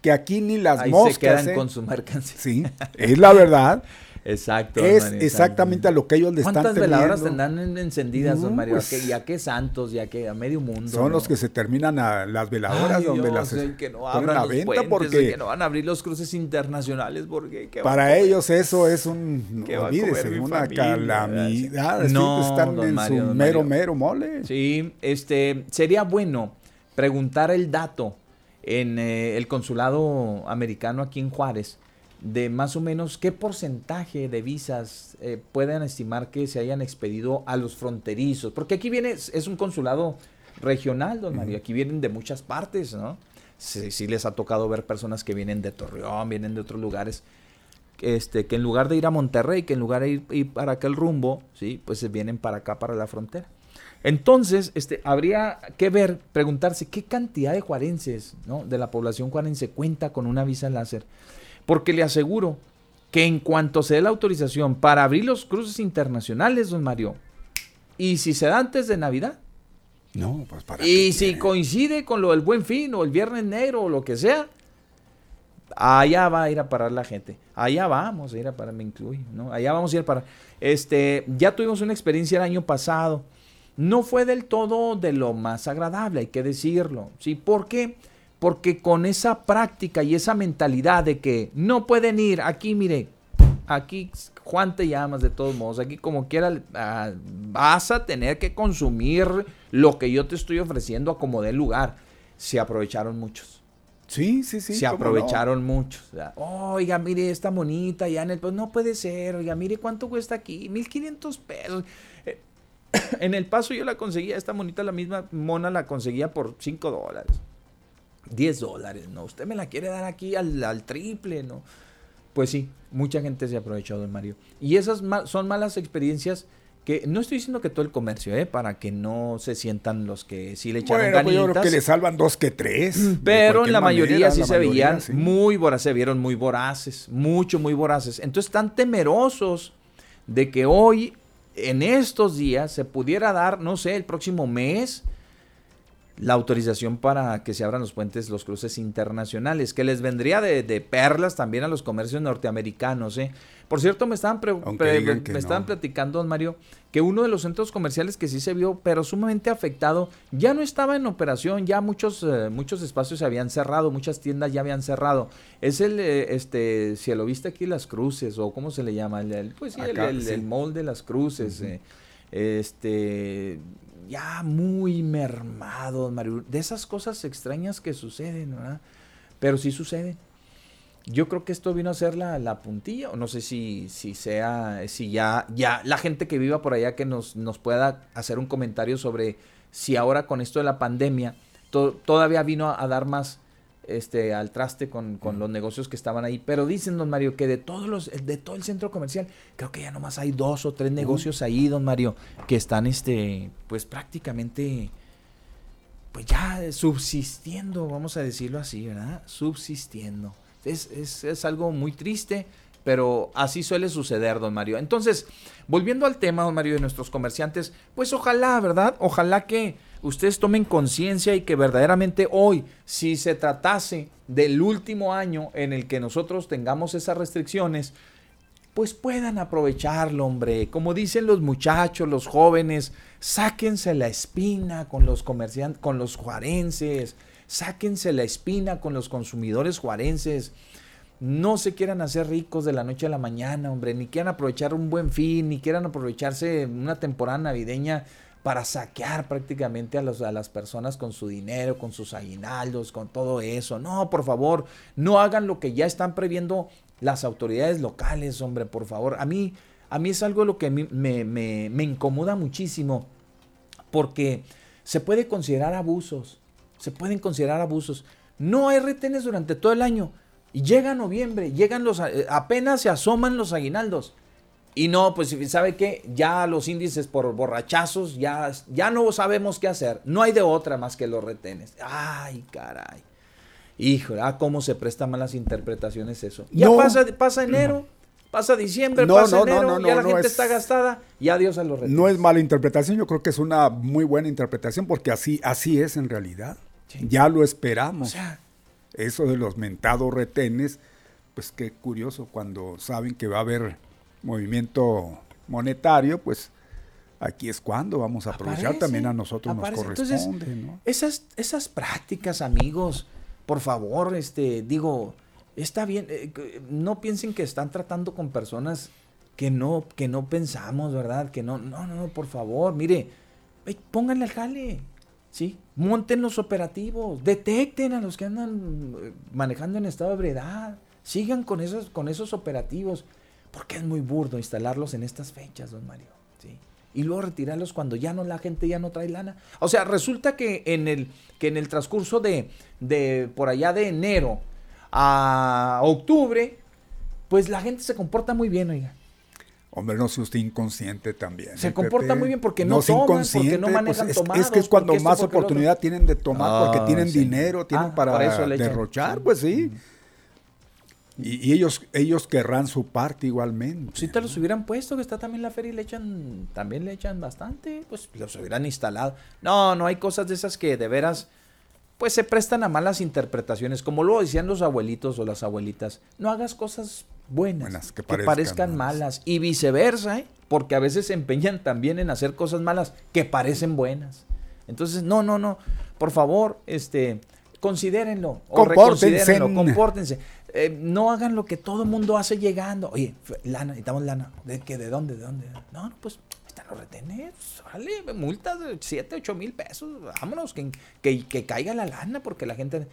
que aquí ni las Ahí moscas. se quedan ¿eh? con su mercancía. Sí, es la verdad. (laughs) Exacto. es Mario, exactamente a lo que ellos le están ¿Cuántas veladoras tendrán en- encendidas, don Mario? ¿A pues- qué- ¿Y a qué santos? ¿Y a qué? A medio mundo. Son los ¿no? que se terminan a las veladoras Ay, donde Dios, las el que no ponen a los venta puentes, porque que no van a abrir los cruces internacionales porque ¿qué va a para ellos eso es un ¿Qué va a olvídese, una familia? calamidad. Es que No, están en Mario, su mero mero mole. Sí, este sería bueno preguntar el dato en eh, el consulado americano aquí en Juárez de más o menos qué porcentaje de visas eh, pueden estimar que se hayan expedido a los fronterizos, porque aquí viene es un consulado regional, don Mario, aquí vienen de muchas partes, ¿no? Sí, sí les ha tocado ver personas que vienen de Torreón, vienen de otros lugares este, que en lugar de ir a Monterrey, que en lugar de ir, ir para aquel rumbo, sí, pues se vienen para acá, para la frontera. Entonces, este, habría que ver, preguntarse qué cantidad de juarenses, ¿no? De la población juarense cuenta con una visa láser. Porque le aseguro que en cuanto se dé la autorización para abrir los cruces internacionales, don Mario, y si se da antes de Navidad, No, pues para y si quiere? coincide con lo del buen fin o el viernes negro o lo que sea, allá va a ir a parar la gente. Allá vamos a ir a parar, me incluye, ¿no? Allá vamos a ir a parar. Este, ya tuvimos una experiencia el año pasado. No fue del todo de lo más agradable, hay que decirlo. ¿Sí? ¿Por qué? Porque con esa práctica y esa mentalidad de que no pueden ir, aquí mire, aquí Juan te llamas de todos modos, aquí como quiera ah, vas a tener que consumir lo que yo te estoy ofreciendo a como dé lugar. Se aprovecharon muchos. Sí, sí, sí. se no. aprovecharon muchos. O sea, Oiga, mire, esta monita ya en el... Pues no puede ser, oiga, mire cuánto cuesta aquí, 1500 pesos. Eh, (coughs) en el paso yo la conseguía, esta monita, la misma mona la conseguía por 5 dólares. 10 dólares, ¿no? Usted me la quiere dar aquí al, al triple, ¿no? Pues sí, mucha gente se aprovechó de Mario. Y esas ma- son malas experiencias que no estoy diciendo que todo el comercio, ¿eh? Para que no se sientan los que sí le echaron Bueno, pues yo creo ganitas. que le salvan dos que tres. Pero en la mayoría sí la se mayoría, veían sí. muy voraces, se vieron muy voraces, mucho, muy voraces. Entonces están temerosos de que hoy, en estos días, se pudiera dar, no sé, el próximo mes, la autorización para que se abran los puentes, los cruces internacionales, que les vendría de, de perlas también a los comercios norteamericanos. ¿eh? Por cierto, me estaban, pre- me estaban platicando, don Mario, que uno de los centros comerciales que sí se vio, pero sumamente afectado, ya no estaba en operación, ya muchos, eh, muchos espacios se habían cerrado, muchas tiendas ya habían cerrado. Es el, eh, este, si lo viste aquí, las cruces, o cómo se le llama, el, el- pues sí, el- Acá, el, sí. el mall de las cruces. eh, este, ya muy mermado. De esas cosas extrañas que suceden, ¿verdad? Pero sí suceden. Yo creo que esto vino a ser la, la puntilla, o no sé si, si sea, si ya, ya la gente que viva por allá que nos, nos pueda hacer un comentario sobre si ahora con esto de la pandemia to- todavía vino a dar más este al traste con, con los negocios que estaban ahí. Pero dicen, don Mario, que de todos los, de todo el centro comercial, creo que ya nomás hay dos o tres negocios ahí, don Mario, que están este, pues prácticamente pues ya subsistiendo, vamos a decirlo así, ¿verdad? Subsistiendo. Es, es, es algo muy triste, pero así suele suceder, don Mario. Entonces, volviendo al tema, don Mario, de nuestros comerciantes, pues ojalá, ¿verdad? Ojalá que ustedes tomen conciencia y que verdaderamente hoy, si se tratase del último año en el que nosotros tengamos esas restricciones, pues puedan aprovecharlo, hombre. Como dicen los muchachos, los jóvenes, sáquense la espina con los comerciantes, con los juarenses, sáquense la espina con los consumidores juarenses. No se quieran hacer ricos de la noche a la mañana, hombre, ni quieran aprovechar un buen fin, ni quieran aprovecharse una temporada navideña para saquear prácticamente a, los, a las personas con su dinero, con sus aguinaldos, con todo eso. No, por favor, no hagan lo que ya están previendo las autoridades locales, hombre, por favor. A mí, a mí es algo lo que me, incomoda muchísimo, porque se puede considerar abusos, se pueden considerar abusos. No hay retenes durante todo el año. Y llega noviembre, llegan los, eh, apenas se asoman los aguinaldos. Y no, pues sabe qué, ya los índices por borrachazos, ya, ya no sabemos qué hacer. No hay de otra más que los retenes. Ay, caray. Híjole, ah, cómo se prestan malas interpretaciones eso. Ya pasa, pasa enero, pasa diciembre, pasa enero, ya la gente está gastada y adiós a los retenes. No es mala interpretación, yo creo que es una muy buena interpretación porque así, así es en realidad. Ya lo esperamos. eso de los mentados retenes, pues qué curioso cuando saben que va a haber movimiento monetario, pues aquí es cuando vamos a aprovechar también a nosotros nos corresponde. esas, esas prácticas, amigos, por favor, este, digo, está bien, eh, no piensen que están tratando con personas que no, que no pensamos, ¿verdad? Que no, no, no, por favor, mire, pónganle al jale, ¿sí? Monten los operativos, detecten a los que andan eh, manejando en estado de ebriedad, sigan con esos, con esos operativos. Porque es muy burdo instalarlos en estas fechas, don Mario. ¿sí? Y luego retirarlos cuando ya no la gente ya no trae lana. O sea, resulta que en el, que en el transcurso de, de por allá de enero a octubre, pues la gente se comporta muy bien, oiga. Hombre, no sea usted inconsciente también. Se ¿eh, comporta muy bien porque no, toman, porque no manejan pues tomados. Es que es cuando más oportunidad tienen de tomar, porque tienen dinero, tienen ah, para derrochar, pues sí. Y, ellos, ellos querrán su parte igualmente. Si te los hubieran puesto, que está también la feria y le echan, también le echan bastante, pues los hubieran instalado. No, no hay cosas de esas que de veras, pues se prestan a malas interpretaciones. Como lo decían los abuelitos o las abuelitas, no hagas cosas buenas, que, parezcan, malas. Y viceversa, ¿eh? porque a veces se empeñan también en hacer cosas malas que parecen buenas. Entonces, no, no, no. Por favor, este, considérenlo. Compórtense. compórtense. Eh, no hagan lo que todo mundo hace llegando. Oye, lana, necesitamos lana. ¿De qué? ¿De dónde? ¿De dónde? No, pues están los retenes. Sale, multas de 7, 8 mil pesos. Vámonos, que, que, caiga la lana porque la gente...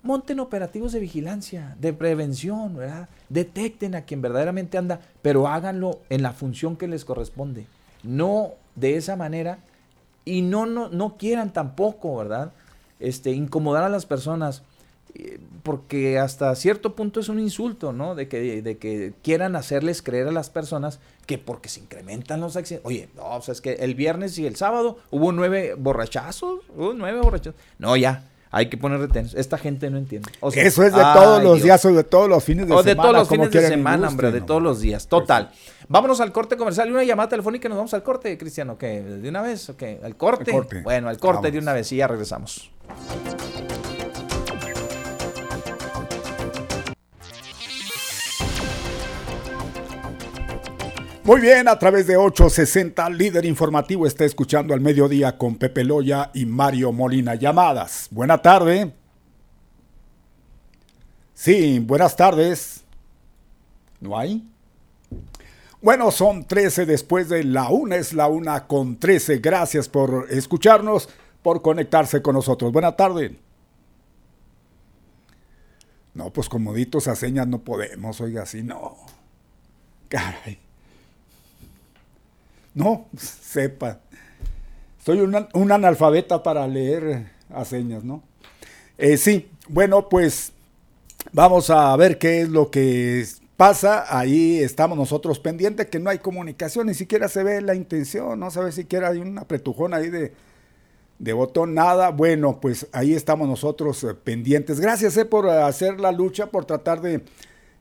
Monten operativos de vigilancia, de prevención, ¿verdad? Detecten a quien verdaderamente anda, pero háganlo en la función que les corresponde. No de esa manera y no, no, no quieran tampoco, ¿verdad? Este, incomodar a las personas porque hasta cierto punto es un insulto, ¿no? De que, de que quieran hacerles creer a las personas que porque se incrementan los accidentes. Oye, no, o sea, es que el viernes y el sábado hubo nueve borrachazos, hubo nueve borrachazos. No, ya, hay que poner retenes. Esta gente no entiende. Eso es de todos los días o de todos los fines de semana. O de todos los fines de semana, hombre, de todos los días. Total. Vámonos al corte comercial y una llamada telefónica y nos vamos al corte, Cristiano. ¿Qué? ¿De una vez? ¿Ok? ¿Al corte? Bueno, al corte de una vez y ya regresamos. Muy bien, a través de 860, líder informativo, está escuchando al mediodía con Pepe Loya y Mario Molina. Llamadas. Buena tarde. Sí, buenas tardes. ¿No hay? Bueno, son 13 después de la una, es la una con 13. Gracias por escucharnos, por conectarse con nosotros. Buena tarde. No, pues comoditos a señas no podemos, oiga, así no. Caray. No, sepa. Soy un analfabeta para leer a señas, ¿no? Eh, sí, bueno, pues vamos a ver qué es lo que pasa. Ahí estamos nosotros pendientes, que no hay comunicación, ni siquiera se ve la intención, no se ve siquiera hay una apretujón ahí de, de botón, nada. Bueno, pues ahí estamos nosotros eh, pendientes. Gracias eh, por hacer la lucha, por tratar de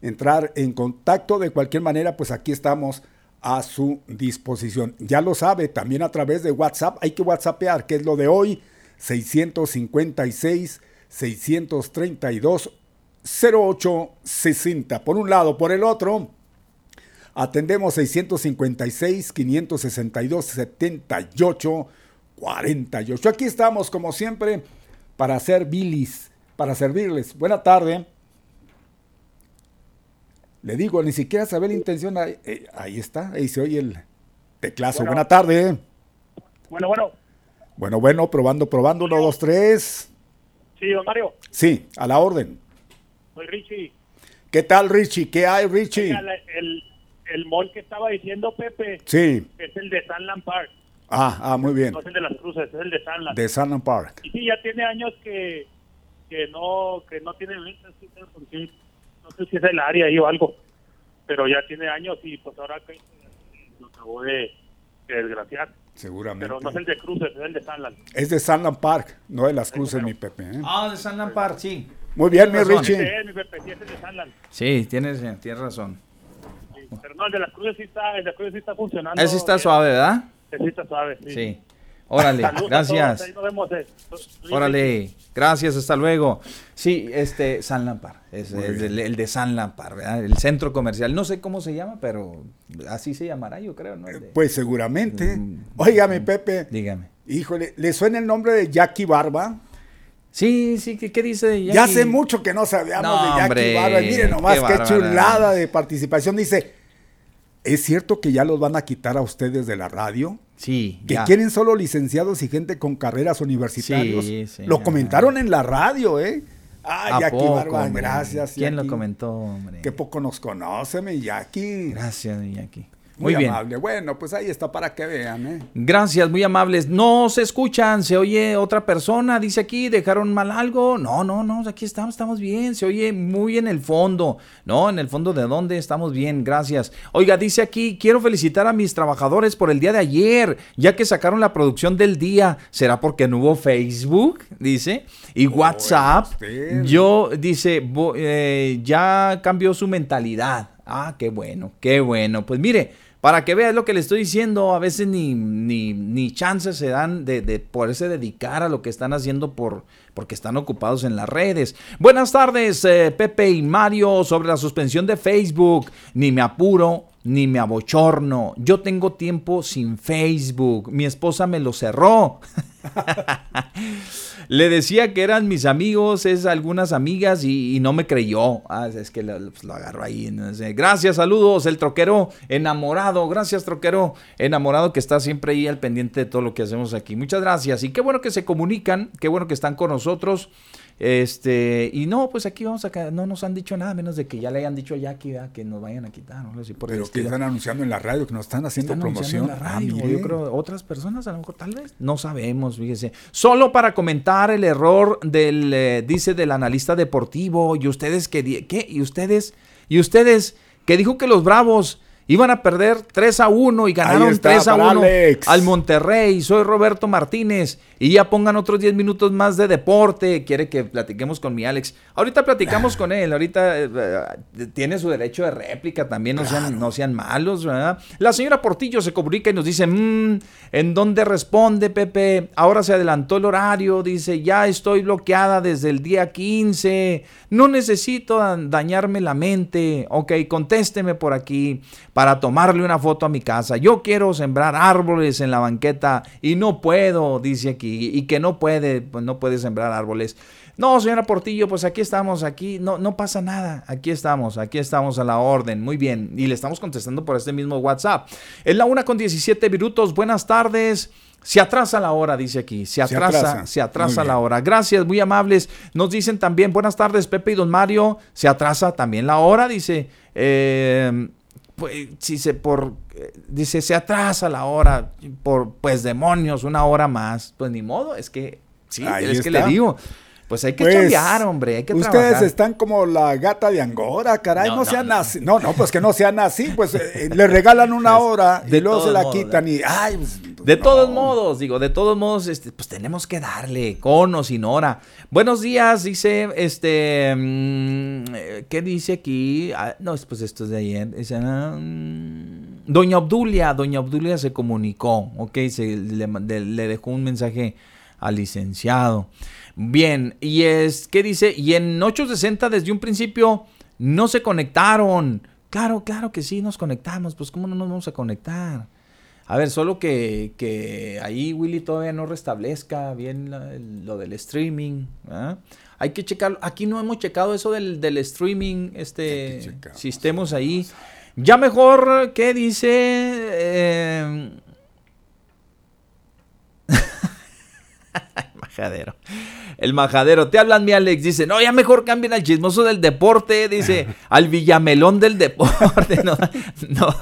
entrar en contacto. De cualquier manera, pues aquí estamos a su disposición. Ya lo sabe, también a través de WhatsApp hay que WhatsAppear, que es lo de hoy, 656 632 0860. Por un lado, por el otro, atendemos 656 562 78 48. Aquí estamos, como siempre, para hacer bilis, para servirles. Buena tarde. Le digo, ni siquiera sabe la intención. Ahí, eh, está, ahí se oye el teclazo. Buena tarde. Bueno, bueno. Bueno, bueno, probando, probando, uno, dos, tres. Sí, don Mario. Sí, a la orden. Soy Richie. ¿Qué tal, Richie? ¿Qué hay, Richie? Oiga, El, el mall que estaba diciendo Pepe Sí. es el de Sunland Park. Ah, ah, muy bien. No es el de las cruces, es el de Sunland. De Sunland Park. Y sí, ya tiene años que, que no que no tiene ventas, sé si es el área ahí o algo, pero ya tiene años y pues ahora que lo acabó de, de desgraciar. Seguramente. Pero no es el de cruces, es el de Sunland. Es de Sunland Park, no de las cruces, mi Pepe. ¿eh? Ah, de San Lampard, sí. Muy bien, mi Richie. es, mi Pepe, sí, es el de Sunland. Sí, tienes, tienes razón. Sí, Pero no, el de las cruces sí está, el de las cruces sí está funcionando. Ese está bien. suave, ¿verdad? Ese sí está suave, sí. Sí. Órale, Saludos gracias. ahí nos vemos, eh. Órale, gracias, hasta luego. Sí, este, San Lampar, es, el, el de San Lampar, ¿verdad? El centro comercial. No sé cómo se llama, pero así se llamará, yo creo, ¿no? De- Pues seguramente. Mm. Oiga, mi Pepe. Dígame. Híjole, ¿le suena el nombre de Jackie Barba? Sí, sí, ¿qué, qué dice de Ya Jackie? hace mucho que no sabíamos No, de Jackie hombre, Barba. Y Mire nomás qué chulada de participación. Dice, ¿es cierto que ya los van a quitar a ustedes de la radio? Sí, Que ya. quieren solo licenciados y gente con carreras universitarias. Sí, sí, lo ya. comentaron en la radio, ¿eh? Ah, ¿A Jackie poco, Barba, gracias. ¿Quién lo comentó, hombre? Qué poco nos conoce, mi Jackie. Gracias, Jackie. Muy, Muy bien. amable. Bueno, pues ahí está para que vean, ¿eh? Gracias, muy amables. No se escuchan, se oye otra persona, dice aquí, dejaron mal algo. No, no, no, aquí estamos, estamos bien, se oye muy en el fondo. No, en el fondo de dónde estamos bien, gracias. Oiga, dice aquí, quiero felicitar a mis trabajadores por el día de ayer, ya que sacaron la producción del día. ¿Será porque no hubo Facebook? Dice. Y WhatsApp. usted. Yo, dice, vo- eh, ya cambió su mentalidad. Ah, qué bueno, qué bueno. Pues mire, para que veas lo que le estoy diciendo, a veces ni, ni, ni chances se dan de, de poderse dedicar a lo que están haciendo por, porque están ocupados en las redes. Buenas tardes, eh, Pepe y Mario, sobre la suspensión de Facebook. Ni me apuro, ni me abochorno. Yo tengo tiempo sin Facebook. Mi esposa me lo cerró. (laughs) Le decía que eran mis amigos, es algunas amigas y, no me creyó. Ah, es que lo, pues, lo agarro ahí. Gracias, saludos, el troquero enamorado. Gracias, troquero enamorado que está siempre ahí al pendiente de todo lo que hacemos aquí. Muchas gracias. Y qué bueno que se comunican, qué bueno que están con nosotros. Este, y no, pues aquí vamos a no nos han dicho nada, menos de que ya le hayan dicho a Jackie ¿verdad? que nos vayan a quitar. ¿no? Así por Pero que están anunciando en la radio, que nos están haciendo Están promoción. en la Ah, radio, yo creo otras personas a lo mejor tal vez no sabemos fíjese solo para comentar el error del eh, dice del analista deportivo y ustedes que qué y ustedes y ustedes que dijo que los Bravos iban a perder 3 a 1 y ganaron está, 3 a para 1 Alex. al Monterrey. Soy Roberto Martínez y ya pongan otros 10 minutos más de deporte. Quiere que platiquemos con mi Alex. Ahorita platicamos con él. Ahorita eh, eh, tiene su derecho de réplica también. No, sean, no sean malos, ¿verdad? La señora Portillo se comunica y nos dice: "Mm, ¿En dónde responde, Pepe? Ahora se adelantó el horario. Dice: Ya estoy bloqueada desde el día 15. No necesito da- dañarme la mente. Ok, contésteme por aquí para tomarle una foto a mi casa. Yo quiero sembrar árboles en la banqueta y no puedo, dice aquí. Y que no puede, pues no puede sembrar árboles. No, señora Portillo, pues aquí estamos, aquí no, no pasa nada. Aquí estamos, aquí estamos a la orden. Muy bien. Y le estamos contestando por este mismo WhatsApp. Es la una con 17 minutos. Buenas tardes. Se atrasa la hora, dice aquí. Se atrasa, atrasa. se atrasa la hora. Gracias, muy amables. Nos dicen también, buenas tardes, Pepe y Don Mario. Se atrasa también la hora, dice. Eh, pues, si se por dice se atrasa la hora por pues demonios una hora más pues ni modo es que sí Ahí es que le digo pues hay que Pues, hombre hay que Ustedes trabajar están como la gata de Angora, caray, no, No, no, sean no. así. No, no, pues que no sean así, pues eh, le regalan una hora y de luego se la modos, quitan y ay, pues, De no. todos modos, digo, de todos modos, este, pues tenemos que darle, con o sin hora. Buenos días, dice, este, mm, eh, ¿qué dice aquí? Ah, no, pues esto es de ayer. Dice, ah, mm, Doña Obdulia, Doña Obdulia se comunicó, ok, se, le dejó un mensaje al licenciado. Bien, y es, ¿qué dice? Y en 860 desde un principio no se conectaron. Claro, claro que sí, nos conectamos, pues ¿cómo no nos vamos a conectar? A ver, solo que, que ahí Willy todavía no restablezca bien la- el- lo del streaming. ¿ah? Hay que checarlo. Aquí no hemos checado eso del, del streaming, este, Hay que checar. si estemos ahí. Ya mejor, ¿qué dice? Eh, (laughs) (laughs) majadero. El majadero. Te hablan, mi Alex. Dice, no, ya mejor cambien al chismoso del deporte. Dice, (laughs) al villamelón del deporte. (laughs) No, no,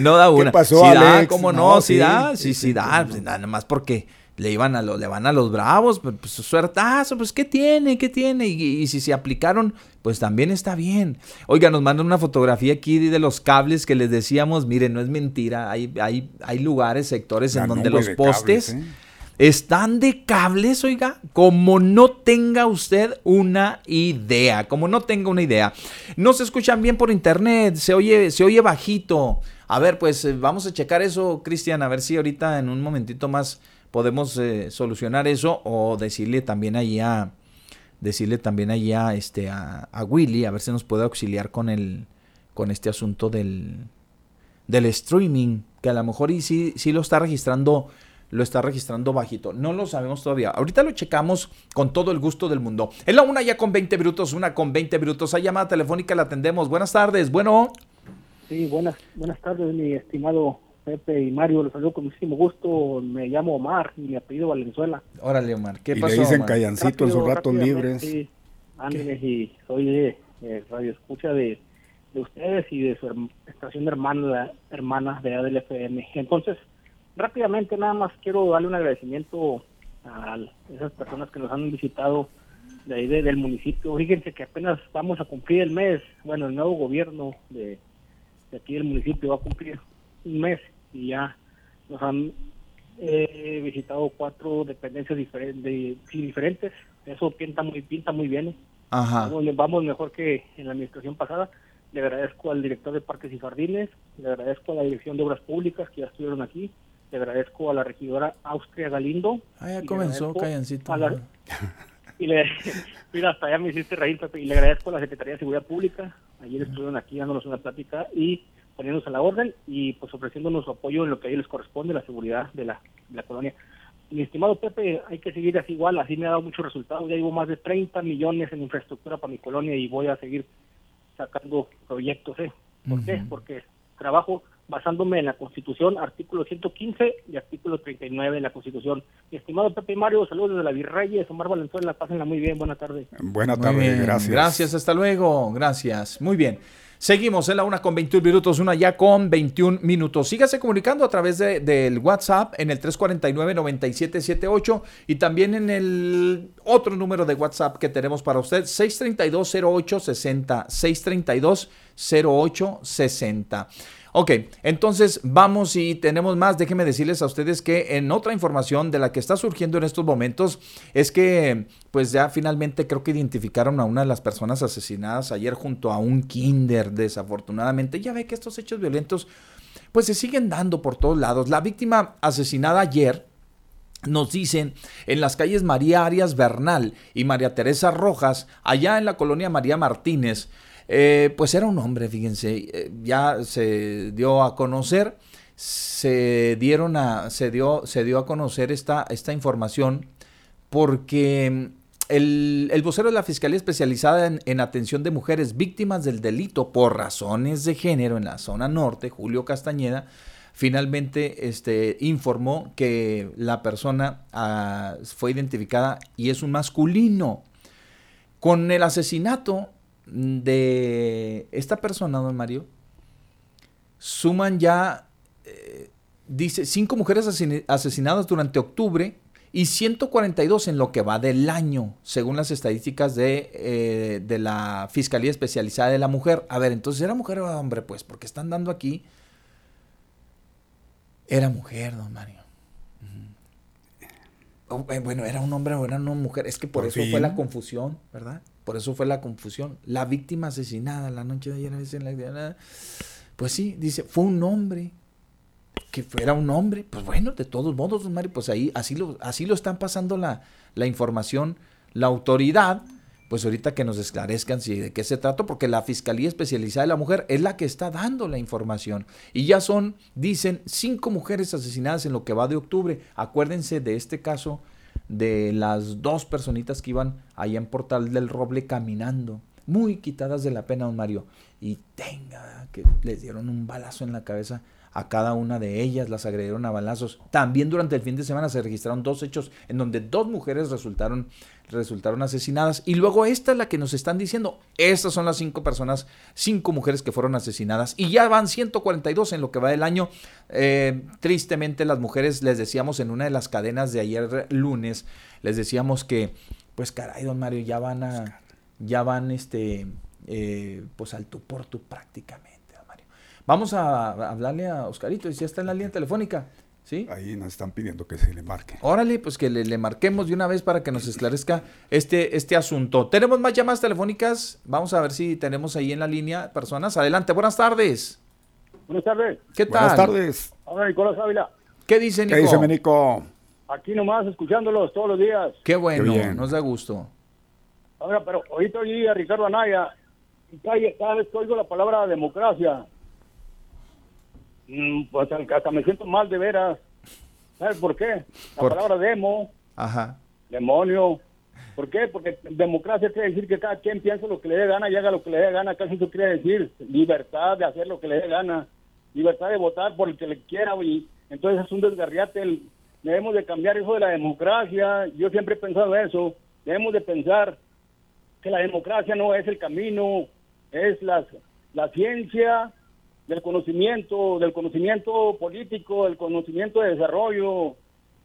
no da una. ¿Qué pasó, sí da, Alex? ¿cómo no? No, sí, sí, da, sí, sí, da. Pues nada más porque le iban a los, le van a los bravos, pues, pues suertazo, pues ¿qué tiene? ¿Qué tiene? Y, y si se aplicaron, pues también está bien. Oiga, nos mandan una fotografía aquí de los cables que les decíamos, miren, no es mentira, hay, hay, hay lugares, sectores en donde los postes cables, ¿eh? Están de cables, oiga, como no tenga usted una idea, como no tenga una idea. No se escuchan bien por internet, se oye, se oye bajito. A ver, pues eh, vamos a checar eso, Cristian, a ver si ahorita en un momentito más podemos eh, solucionar eso o decirle también ahí a decirle también ahí a este a, a Willy a ver si nos puede auxiliar con el con este asunto del del streaming, que a lo mejor y sí, sí lo está registrando, lo está registrando bajito. No lo sabemos todavía. Ahorita lo checamos con todo el gusto del mundo. En la una ya con 20 minutos, una con 20 minutos. Hay llamada telefónica, la atendemos. Buenas tardes. Bueno, Sí, buenas, buenas tardes, mi estimado Pepe y Mario. Los saludo con muchísimo gusto. Me llamo Omar y mi apellido Valenzuela. órale, Omar. ¿Qué y pasó? le dicen Omar? callancito en sus ratos libres. Sí, ángeles y soy de eh, radio escucha de, de ustedes y de su estación de hermana, hermana de ADL FM. Entonces, rápidamente nada más quiero darle un agradecimiento a esas personas que nos han visitado de ahí de- del municipio. Fíjense que apenas vamos a cumplir el mes, bueno, el nuevo gobierno de, de aquí del municipio va a cumplir un mes y ya nos han eh, visitado cuatro dependencias diferentes, sí, diferentes. Eso pinta muy, pinta muy bien. Ajá. Vamos, vamos mejor que en la administración pasada. Le agradezco al director de Parques y Jardines, le agradezco a la Dirección de Obras Públicas que ya estuvieron aquí, le agradezco a la regidora Austria Galindo. Ah, ya comenzó, callancito. la- (laughs) y le, mira, hasta allá me hiciste reír, Pepe, y le agradezco a la Secretaría de Seguridad Pública. Ayer estuvieron aquí dándonos una plática y poniéndonos a la orden y pues ofreciéndonos su apoyo en lo que a ellos les corresponde, la seguridad de la, de la colonia. Mi estimado Pepe, hay que seguir así igual, así me ha dado muchos resultados. Ya llevo más de 30 millones en infraestructura para mi colonia y voy a seguir sacando proyectos. ¿eh? ¿Por qué? Porque trabajo basándome en la Constitución, artículo 115 y artículo 39 de la Constitución. Mi estimado Pepe y Mario, saludos desde la Virreyes, Omar Valenzuela, pásenla muy bien, buena tarde. Buena tarde, bien, gracias. Gracias, hasta luego. Gracias. Muy bien. Seguimos en la una con 21 minutos, una ya con 21 minutos. Sígase comunicando a través de- del WhatsApp en el 349-9778 y también en el otro número de WhatsApp que tenemos para usted, 632-0860. 632-0860. Ok, entonces vamos y tenemos más. Déjenme decirles a ustedes que en otra información de la que está surgiendo en estos momentos es que pues ya finalmente creo que identificaron a una de las personas asesinadas ayer junto a un kinder, desafortunadamente. Ya ve que estos hechos violentos pues se siguen dando por todos lados. La víctima asesinada ayer nos dicen en las calles María Arias Bernal y María Teresa Rojas, allá en la colonia María Martínez, eh, pues era un hombre, fíjense, eh, ya se dio a conocer, se dieron a, se dio, se dio a conocer esta, esta información porque el, el vocero de la Fiscalía Especializada en, en Atención de Mujeres Víctimas del Delito por razones de género en la zona norte, Julio Castañeda, finalmente este, informó que la persona ah, fue identificada y es un masculino. Con el asesinato de esta persona, don Mario, suman ya, eh, dice, cinco mujeres asesin- asesinadas durante octubre y 142 en lo que va del año, según las estadísticas de, eh, de la Fiscalía Especializada de la Mujer. A ver, entonces, ¿era mujer o era hombre? Pues, porque están dando aquí. Era mujer, don Mario. Oh, eh, Bueno, era un hombre o era una mujer. Es que por, Por eso fin. fue la confusión, ¿verdad? Por eso fue la confusión. La víctima asesinada la noche de ayer. Pues sí, dice, fue un hombre. Que fuera un hombre. Pues bueno, de todos modos, Mario, pues ahí así lo, así lo están pasando la, la información, la autoridad. Pues ahorita que nos esclarezcan si de qué se trata, porque la Fiscalía Especializada de la Mujer es la que está dando la información. Y ya son, dicen, cinco mujeres asesinadas en lo que va de octubre. Acuérdense de este caso de las dos personitas que iban allá en Portal del Roble caminando. muy quitadas de la pena, don Mario. Y tenga, que les dieron un balazo en la cabeza a cada una de ellas, las agredieron a balazos. También durante el fin de semana se registraron dos hechos en donde dos mujeres resultaron, resultaron asesinadas. Y luego esta es la que nos están diciendo, estas son las cinco personas, cinco mujeres que fueron asesinadas. Y ya van 142 en lo que va del año. Eh, tristemente las mujeres, les decíamos en una de las cadenas de ayer lunes, les decíamos que, pues caray, don Mario, ya van a, ya van este, eh, pues al tu por tu prácticamente. Vamos a hablarle a Oscarito, y si está en la línea telefónica. ¿Sí? Ahí nos están pidiendo que se le marque. Órale, pues que le, marquemos de una vez para que nos esclarezca este, este asunto. Tenemos más llamadas telefónicas. Vamos a ver si tenemos ahí en la línea personas. Adelante, buenas tardes. Buenas tardes. ¿Qué tal? Buenas tardes. Hola, Nicolás Ávila. ¿Qué dice Nico? ¿Qué dice Nico? Aquí nomás escuchándolos todos los días. Qué bueno, nos da gusto. Ahora, pero ahorita oí a Ricardo Anaya y cada vez que oigo la palabra democracia, pues hasta me siento mal de veras. ¿Sabes por qué? La palabra demo, Ajá. demonio. ¿Por qué? Porque democracia quiere decir que cada quien piensa lo que le dé gana y haga lo que le dé gana. Casi eso quiere decir libertad de hacer lo que le dé gana. Libertad de votar por el que le quiera. Y entonces es un desgarriate. Debemos de cambiar eso de la democracia. Yo siempre he pensado eso. Debemos de pensar que la democracia no es el camino, es la, la ciencia del conocimiento, del conocimiento político, del conocimiento de desarrollo.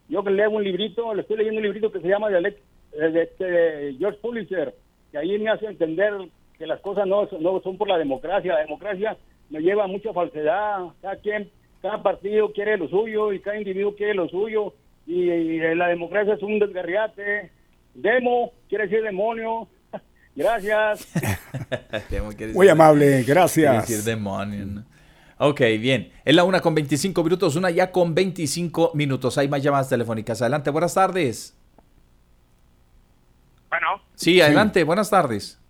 Yo que leo un librito, le estoy leyendo un librito que se llama de, este, George Pulitzer, que ahí me hace entender que las cosas no, no son por la democracia. La democracia me lleva a mucha falsedad. Cada quien, cada partido quiere lo suyo y cada individuo quiere lo suyo. Y, la democracia es un desgarriate. Demo quiere decir demonio. (laughs) Gracias. (laughs) Muy amable, gracias. decir demonio. Ok, bien. Es la una con 25 minutos, una ya con 25 minutos. Hay más llamadas telefónicas. Adelante, buenas tardes. Bueno. Sí, adelante, buenas tardes.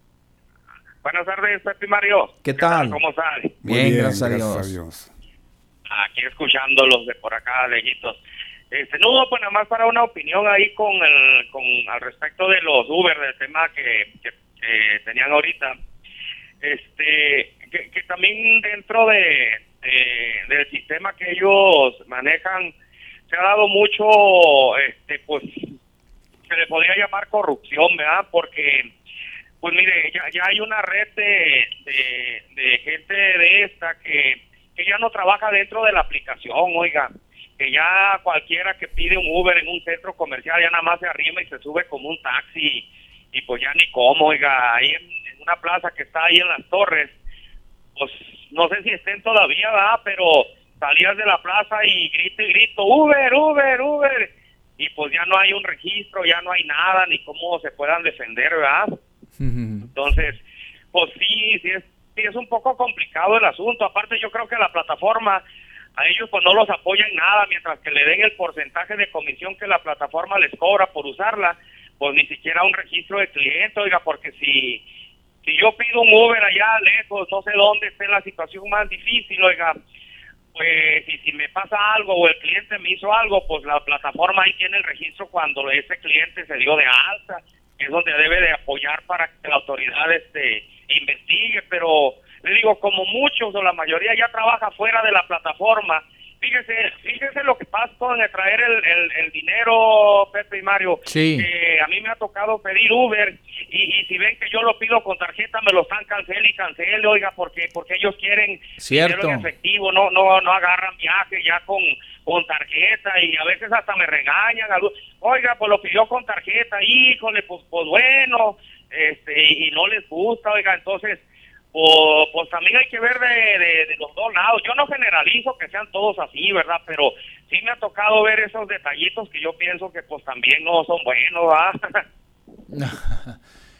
Buenas tardes, Pepe Mario. ¿Qué, tal? ¿Cómo estás? Bien, gracias, a, Dios. Aquí escuchándolos de por acá, lejitos. Este, no, pues nada más para una opinión ahí con el, con, al respecto de los Uber, del tema que, que tenían ahorita. Este, que, también dentro de, del sistema que ellos manejan se ha dado mucho, este, pues, se le podría llamar corrupción, ¿verdad? Porque, pues mire, ya, ya hay una red de, de, gente de esta que, que ya no trabaja dentro de la aplicación, oiga, que ya cualquiera que pide un Uber en un centro comercial ya nada más se arrima y se sube como un taxi y pues ya ni cómo, oiga, ahí en, una plaza que está ahí en las torres, pues no sé si estén todavía, ¿verdad? Pero salías de la plaza y grito y grito, Uber, Uber, Uber, y pues ya no hay un registro, ya no hay nada, ni cómo se puedan defender, ¿verdad? Entonces, pues sí, sí es, sí es un poco complicado el asunto. Aparte, yo creo que la plataforma a ellos pues no los apoya en nada, mientras que le den el porcentaje de comisión que la plataforma les cobra por usarla, pues ni siquiera un registro de cliente, oiga, porque si si yo pido un Uber allá lejos, no sé dónde esté la situación más difícil, oiga, pues y si me pasa algo o el cliente me hizo algo, pues la plataforma ahí tiene el registro cuando ese cliente se dio de alta, es donde debe de apoyar para que la autoridad este investigue, pero le digo, como muchos o la mayoría ya trabaja fuera de la plataforma, fíjese, fíjese lo que pasa con traer el, el, dinero, Pepe y Mario. Sí. a mí me ha tocado pedir Uber y, y, si ven que yo lo pido con tarjeta, me lo están cancel y cancel, oiga, porque porque ellos quieren Cierto. dinero en efectivo, no no no agarran viaje ya con, con tarjeta y a veces hasta me regañan. Oiga, pues lo pidió con tarjeta, híjole, pues, pues bueno, este y no les gusta, oiga, entonces pues, pues también hay que ver de, los dos lados. Yo no generalizo que sean todos así, ¿verdad? Pero sí me ha tocado ver esos detallitos que yo pienso que pues también no son buenos, ¿verdad? (laughs)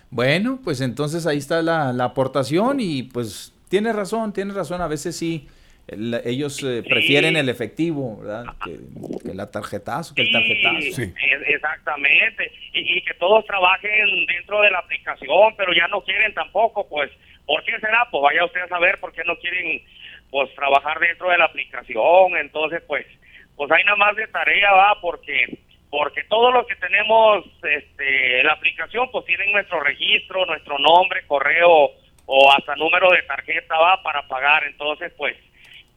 bueno, pues entonces ahí está la, aportación y pues tiene razón, tiene razón, a veces sí. ellos eh, prefieren el efectivo, ¿verdad? Que, la tarjetazo, que el tarjetazo. Sí. Exactamente. Y, y, que todos trabajen dentro de la aplicación, pero ya no quieren tampoco, pues, ¿Por qué será? Pues vaya usted a saber por qué no quieren pues trabajar dentro de la aplicación. Entonces, pues, pues hay nada más de tarea, va, porque porque todos los que tenemos este, la aplicación pues tienen nuestro registro, nuestro nombre, correo o hasta número de tarjeta va para pagar, entonces pues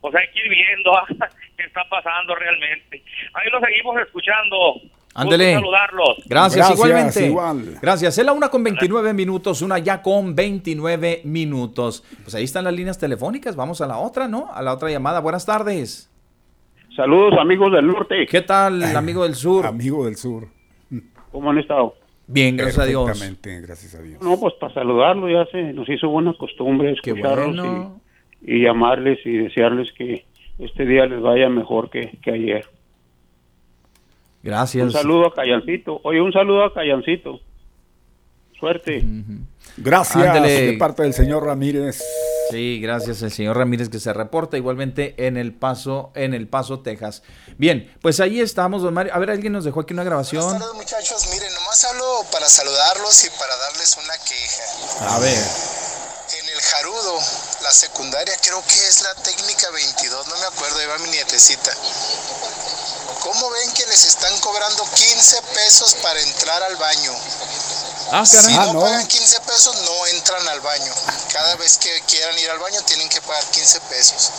pues hay que ir viendo (laughs) qué está pasando realmente. Ahí lo seguimos escuchando. Ándele. saludarlos. Gracias, Gracias, igualmente. igual. Gracias. Es la una con 29 minutos, una ya con 29 minutos. Pues ahí están las líneas telefónicas. Vamos a la otra, ¿no? A la otra llamada. Buenas tardes. Saludos amigos del norte. ¿Qué tal, amigo del sur? Amigo del sur. (laughs) ¿Cómo han estado? Bien, gracias a Dios. Gracias a Dios. No, pues para saludarlo ya se nos hizo buena costumbre Qué escucharlos bueno. y, y llamarles y desearles que este día les vaya mejor que, que ayer. Gracias. Un saludo a Callancito. Oye, un saludo a Callancito. Suerte. Gracias Ándele. de parte del señor Ramírez. Sí, gracias al señor Ramírez que se reporta igualmente en El Paso, en El Paso, Texas. Bien, pues ahí estamos, don Mario. A ver, alguien nos dejó aquí una grabación. Buenas tardes, muchachos. Miren, nomás hablo para saludarlos y para darles una queja. A ver. En el Jarudo, la secundaria, creo que es la técnica 22, no me acuerdo, ahí va mi nietecita. ¿Cómo ven que les están cobrando 15 pesos para entrar al baño? Ah, Si caray. Ah, no, no. pagan 15 pesos, no entran al baño. Cada vez que quieran ir al baño tienen que pagar 15 pesos.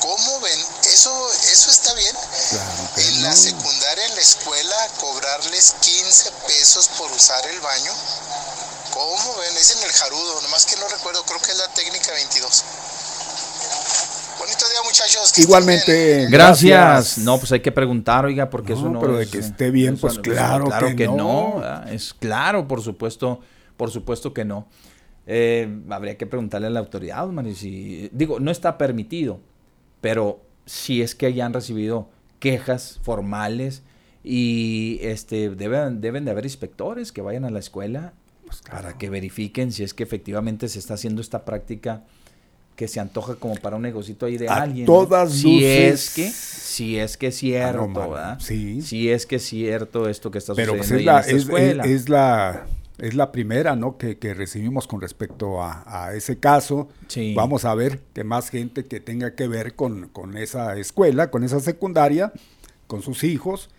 ¿Cómo ven? ¿Eso, eso está bien? Claro En la no. secundaria, en la escuela, cobrarles 15 pesos por usar el baño. ¿Cómo ven? Es en el Jarudo, nomás que no recuerdo, creo que es la técnica 22. Bonito día, muchachos. que. Igualmente. Gracias. No, pues hay que preguntar, oiga, porque No, eso no pero de que eh, esté bien, pues claro claro que no. no. ¿verdad? Es claro, por supuesto, por supuesto que no. Eh, habría que preguntarle a la autoridad, Mario, si digo, no está permitido, pero si es que hayan recibido quejas formales y este deben deben de haber inspectores que vayan a la escuela para que verifiquen si es que efectivamente se está haciendo esta práctica que se antoja como para un negocito ahí de A alguien. ¿no? todas si luces. es que, si es que es cierto, Ah, no, ¿verdad? sí. Si es que es cierto esto que está Pero pues sucediendo es ahí en la, esta es, es- escuela. es la, es la primera ¿no? que, que recibimos con respecto a, a ese caso. Sí. Vamos a ver que más gente que tenga que ver con, con esa escuela, con esa secundaria, con sus hijos,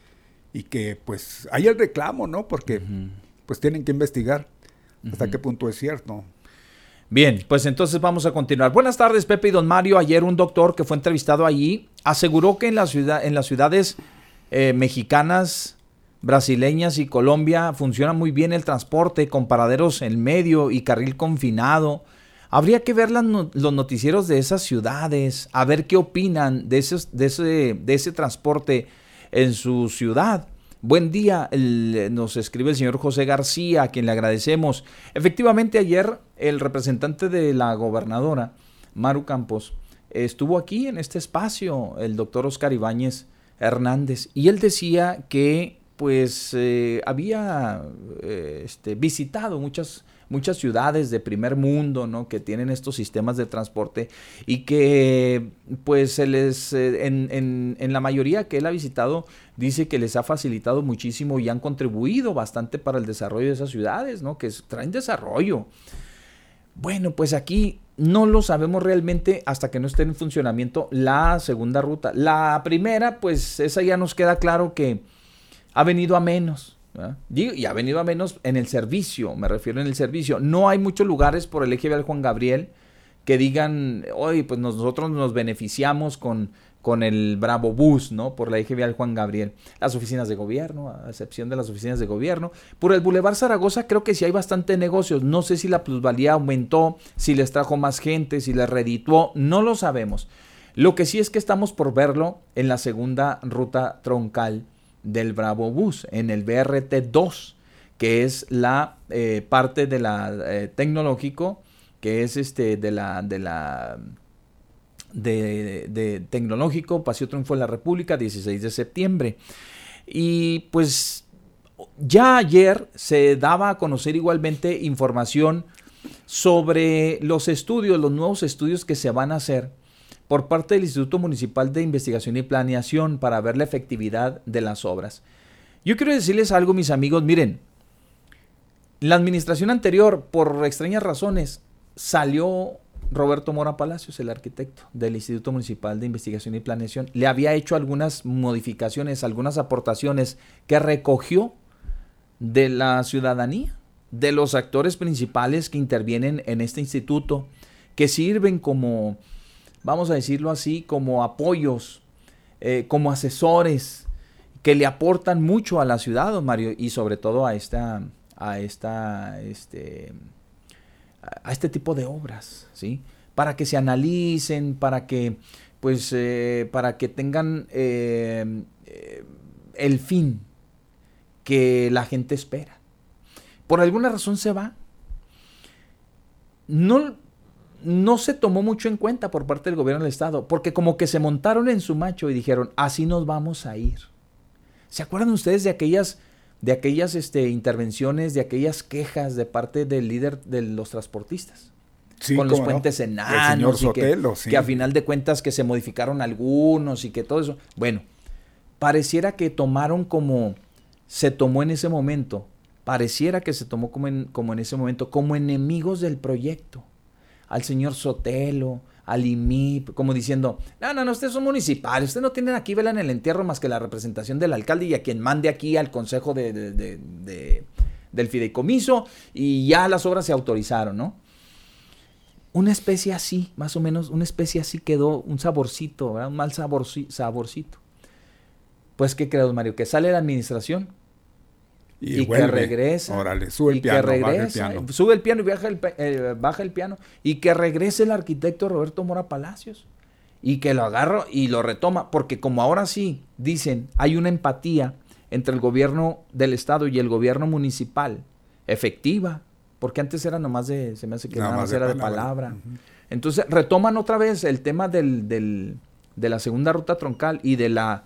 y que pues hay el reclamo, ¿no? Porque pues tienen que investigar hasta qué punto es cierto. Bien, pues entonces vamos a continuar. Buenas tardes, Pepe y Don Mario. Ayer un doctor que fue entrevistado allí aseguró que en, las ciudades eh, mexicanas, brasileñas y Colombia funciona muy bien el transporte con paraderos en medio y carril confinado. Habría que ver los noticieros de esas ciudades, a ver qué opinan de, ese, transporte en su ciudad. Buen día, nos escribe el señor José García, a quien le agradecemos. Efectivamente, ayer el representante de la gobernadora, Maru Campos, estuvo aquí en este espacio, el doctor Oscar Ibáñez Hernández, y él decía que pues eh, había eh, este, visitado muchas, muchas ciudades de primer mundo, ¿no? Que tienen estos sistemas de transporte y que pues se les, eh, en, en- la mayoría que él ha visitado, dice que les ha facilitado muchísimo y han contribuido bastante para el desarrollo de esas ciudades, ¿no? Que traen desarrollo. Bueno, pues aquí no lo sabemos realmente hasta que no esté en funcionamiento la segunda ruta. La primera, pues esa ya nos queda claro que ha venido a menos. ¿verdad? Y ha venido a menos en el servicio, me refiero en el servicio. No hay muchos lugares por el eje vial Juan Gabriel que digan, oye, pues nosotros nos beneficiamos con, con el Bravo Bus, ¿no? Por la eje vial Juan Gabriel. Las oficinas de gobierno, a excepción de las oficinas de gobierno. Por el Boulevard Zaragoza creo que sí hay bastante negocios. No sé si la plusvalía aumentó, si les trajo más gente, si les redituó, no lo sabemos. Lo que sí es que estamos por verlo en la segunda ruta troncal del Bravo Bus, en el BRT 2, que es la eh, parte de la eh, tecnológico, que es este de la de la de, tecnológico, Paseo Triunfo de la República, 16 de septiembre. Y pues ya ayer se daba a conocer igualmente información sobre los estudios, los nuevos estudios que se van a hacer por parte del Instituto Municipal de Investigación y Planeación para ver la efectividad de las obras. Yo quiero decirles algo, mis amigos, miren, la administración anterior, por extrañas razones, salió Roberto Mora Palacios, el arquitecto del Instituto Municipal de Investigación y Planeación, le había hecho algunas modificaciones, algunas aportaciones que recogió de la ciudadanía, de los actores principales que intervienen en este instituto, que sirven como, vamos a decirlo así, como apoyos, eh, como asesores, que le aportan mucho a la ciudad, don Mario, y sobre todo a esta, a esta, este, a este tipo de obras, ¿sí? Para que se analicen, para que, pues, eh, para que tengan eh, eh, el fin que la gente espera. Por alguna razón se va. No, no se tomó mucho en cuenta por parte del gobierno del Estado, porque como que se montaron en su macho y dijeron, así nos vamos a ir. ¿Se acuerdan ustedes de aquellas de aquellas este, intervenciones, de aquellas quejas de parte del líder de los transportistas. con los puentes enanos y que, que, a final de cuentas que se modificaron algunos y que todo eso. Bueno, pareciera que tomaron como se tomó en ese momento, pareciera que se tomó como en, como en ese momento, como enemigos del proyecto. Al señor Sotelo, al IMIP, como diciendo, no, no, no, ustedes son municipales, ustedes no tienen aquí vela en el entierro más que la representación del alcalde y a quien mande aquí al consejo de, del fideicomiso y ya las obras se autorizaron, ¿no? Una especie así, más o menos, una especie así quedó, un saborcito, un mal saborcito. Pues, ¿qué crees, Mario? Que sale la administración y, que regresa. Órale, sube el piano, el piano. Sube el piano y baja el, eh, baja el piano. Y que regrese el arquitecto Roberto Mora Palacios. Y que lo agarro y lo retoma. Porque como ahora sí, dicen, hay una empatía entre el gobierno del estado y el gobierno municipal. Efectiva. Porque antes era nomás de, se me hace que nada, más era de palabra. Entonces retoman otra vez el tema del, del, de la segunda ruta troncal y de la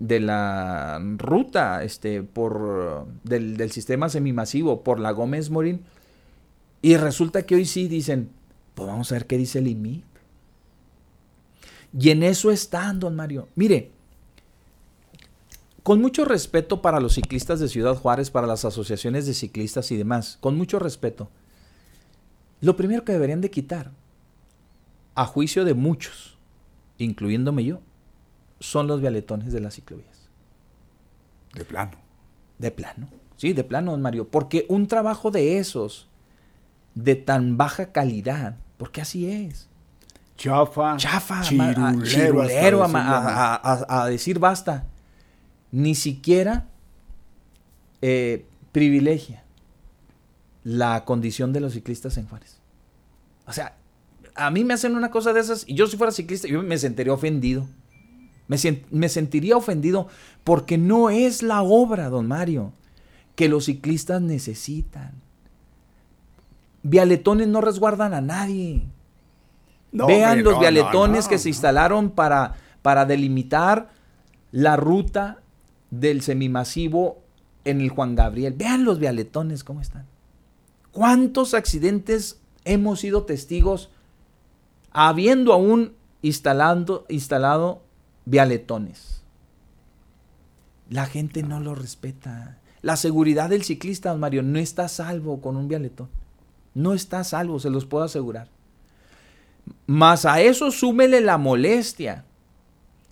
de la ruta este, por, del, del, sistema semimasivo por la Gómez Morín. Y resulta que hoy sí dicen, pues vamos a ver qué dice el IMIP. Y en eso están, don Mario. Mire, con mucho respeto para los ciclistas de Ciudad Juárez, para las asociaciones de ciclistas y demás, con mucho respeto, lo primero que deberían de quitar, a juicio de muchos, incluyéndome yo, son los vialetones de las ciclovías. De plano. De plano. Sí, de plano, Mario. Porque un trabajo de esos, de tan baja calidad, porque así es. Chafa. Chafa. Chirulero. a, decir basta. Ni siquiera eh, privilegia la condición de los ciclistas en Juárez. O sea, a mí me hacen una cosa de esas y yo si fuera ciclista, yo me sentiría ofendido. Me, sentiría ofendido porque no es la obra, don Mario, que los ciclistas necesitan. Vialetones no resguardan a nadie. Vean los vialetones que se instalaron para, para delimitar la ruta del semimasivo en el Juan Gabriel. Vean los vialetones cómo están. ¿Cuántos accidentes hemos sido testigos habiendo aún instalando, instalado vialetones. La gente no lo respeta. La seguridad del ciclista, Mario, no está salvo con un vialetón. No está salvo, se los puedo asegurar. Más a eso súmele la molestia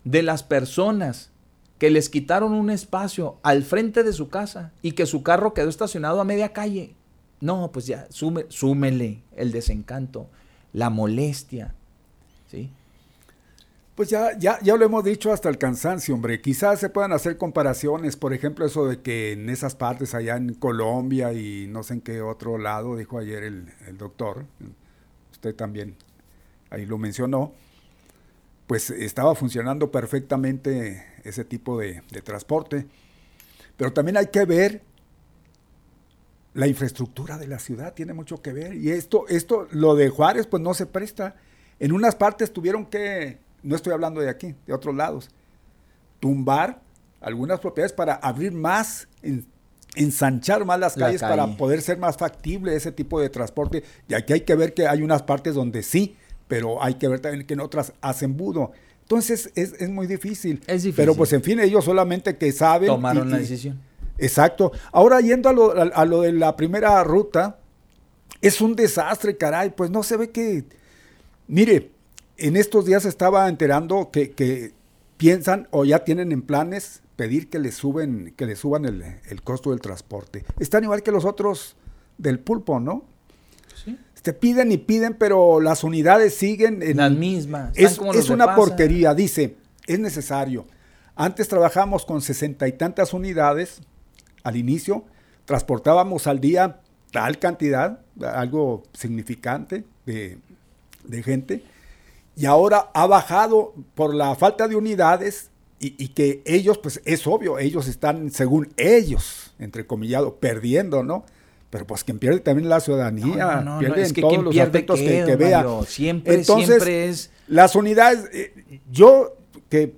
de las personas que les quitaron un espacio al frente de su casa y que su carro quedó estacionado a media calle. No, pues ya, súmele el desencanto, la molestia, ¿sí? Pues ya, ya, ya lo hemos dicho hasta el cansancio, hombre. Quizás se puedan hacer comparaciones, por ejemplo, eso de que en esas partes, allá en Colombia y no sé en qué otro lado, dijo ayer el, doctor, usted también ahí lo mencionó, pues estaba funcionando perfectamente ese tipo de, de transporte. Pero también hay que ver la infraestructura de la ciudad, tiene mucho que ver. Y esto, esto, lo de Juárez, pues no se presta. En unas partes tuvieron que no estoy hablando de aquí, de otros lados, tumbar algunas propiedades para abrir más, ensanchar más las calles para poder ser más factible ese tipo de transporte. Y aquí hay que ver que hay unas partes donde sí, pero hay que ver también que en otras hacen budo. Entonces es, muy difícil. Es difícil. Pero pues en fin, ellos solamente que saben. Tomaron la decisión. Exacto. Ahora yendo a lo, a lo de la primera ruta, es un desastre, caray. Pues no se ve que Mire, en estos días estaba enterando que, que piensan o ya tienen en planes pedir que le suben, que le suban el, el, costo del transporte. Están igual que los otros del pulpo, ¿no? Sí. Te piden y piden, pero las unidades siguen en las mismas. Es, es una porquería, dice, es necesario. Antes trabajamos con sesenta y tantas unidades al inicio, transportábamos al día tal cantidad, algo significante de, de gente, y ahora ha bajado por la falta de unidades y, y, que ellos, pues es obvio, ellos están, según ellos, entre comillado, perdiendo, ¿no? Pero pues quien pierde también la ciudadanía, no, pierde en todos los aspectos que, que vea. Siempre, Entonces, siempre es... Las unidades, eh, yo que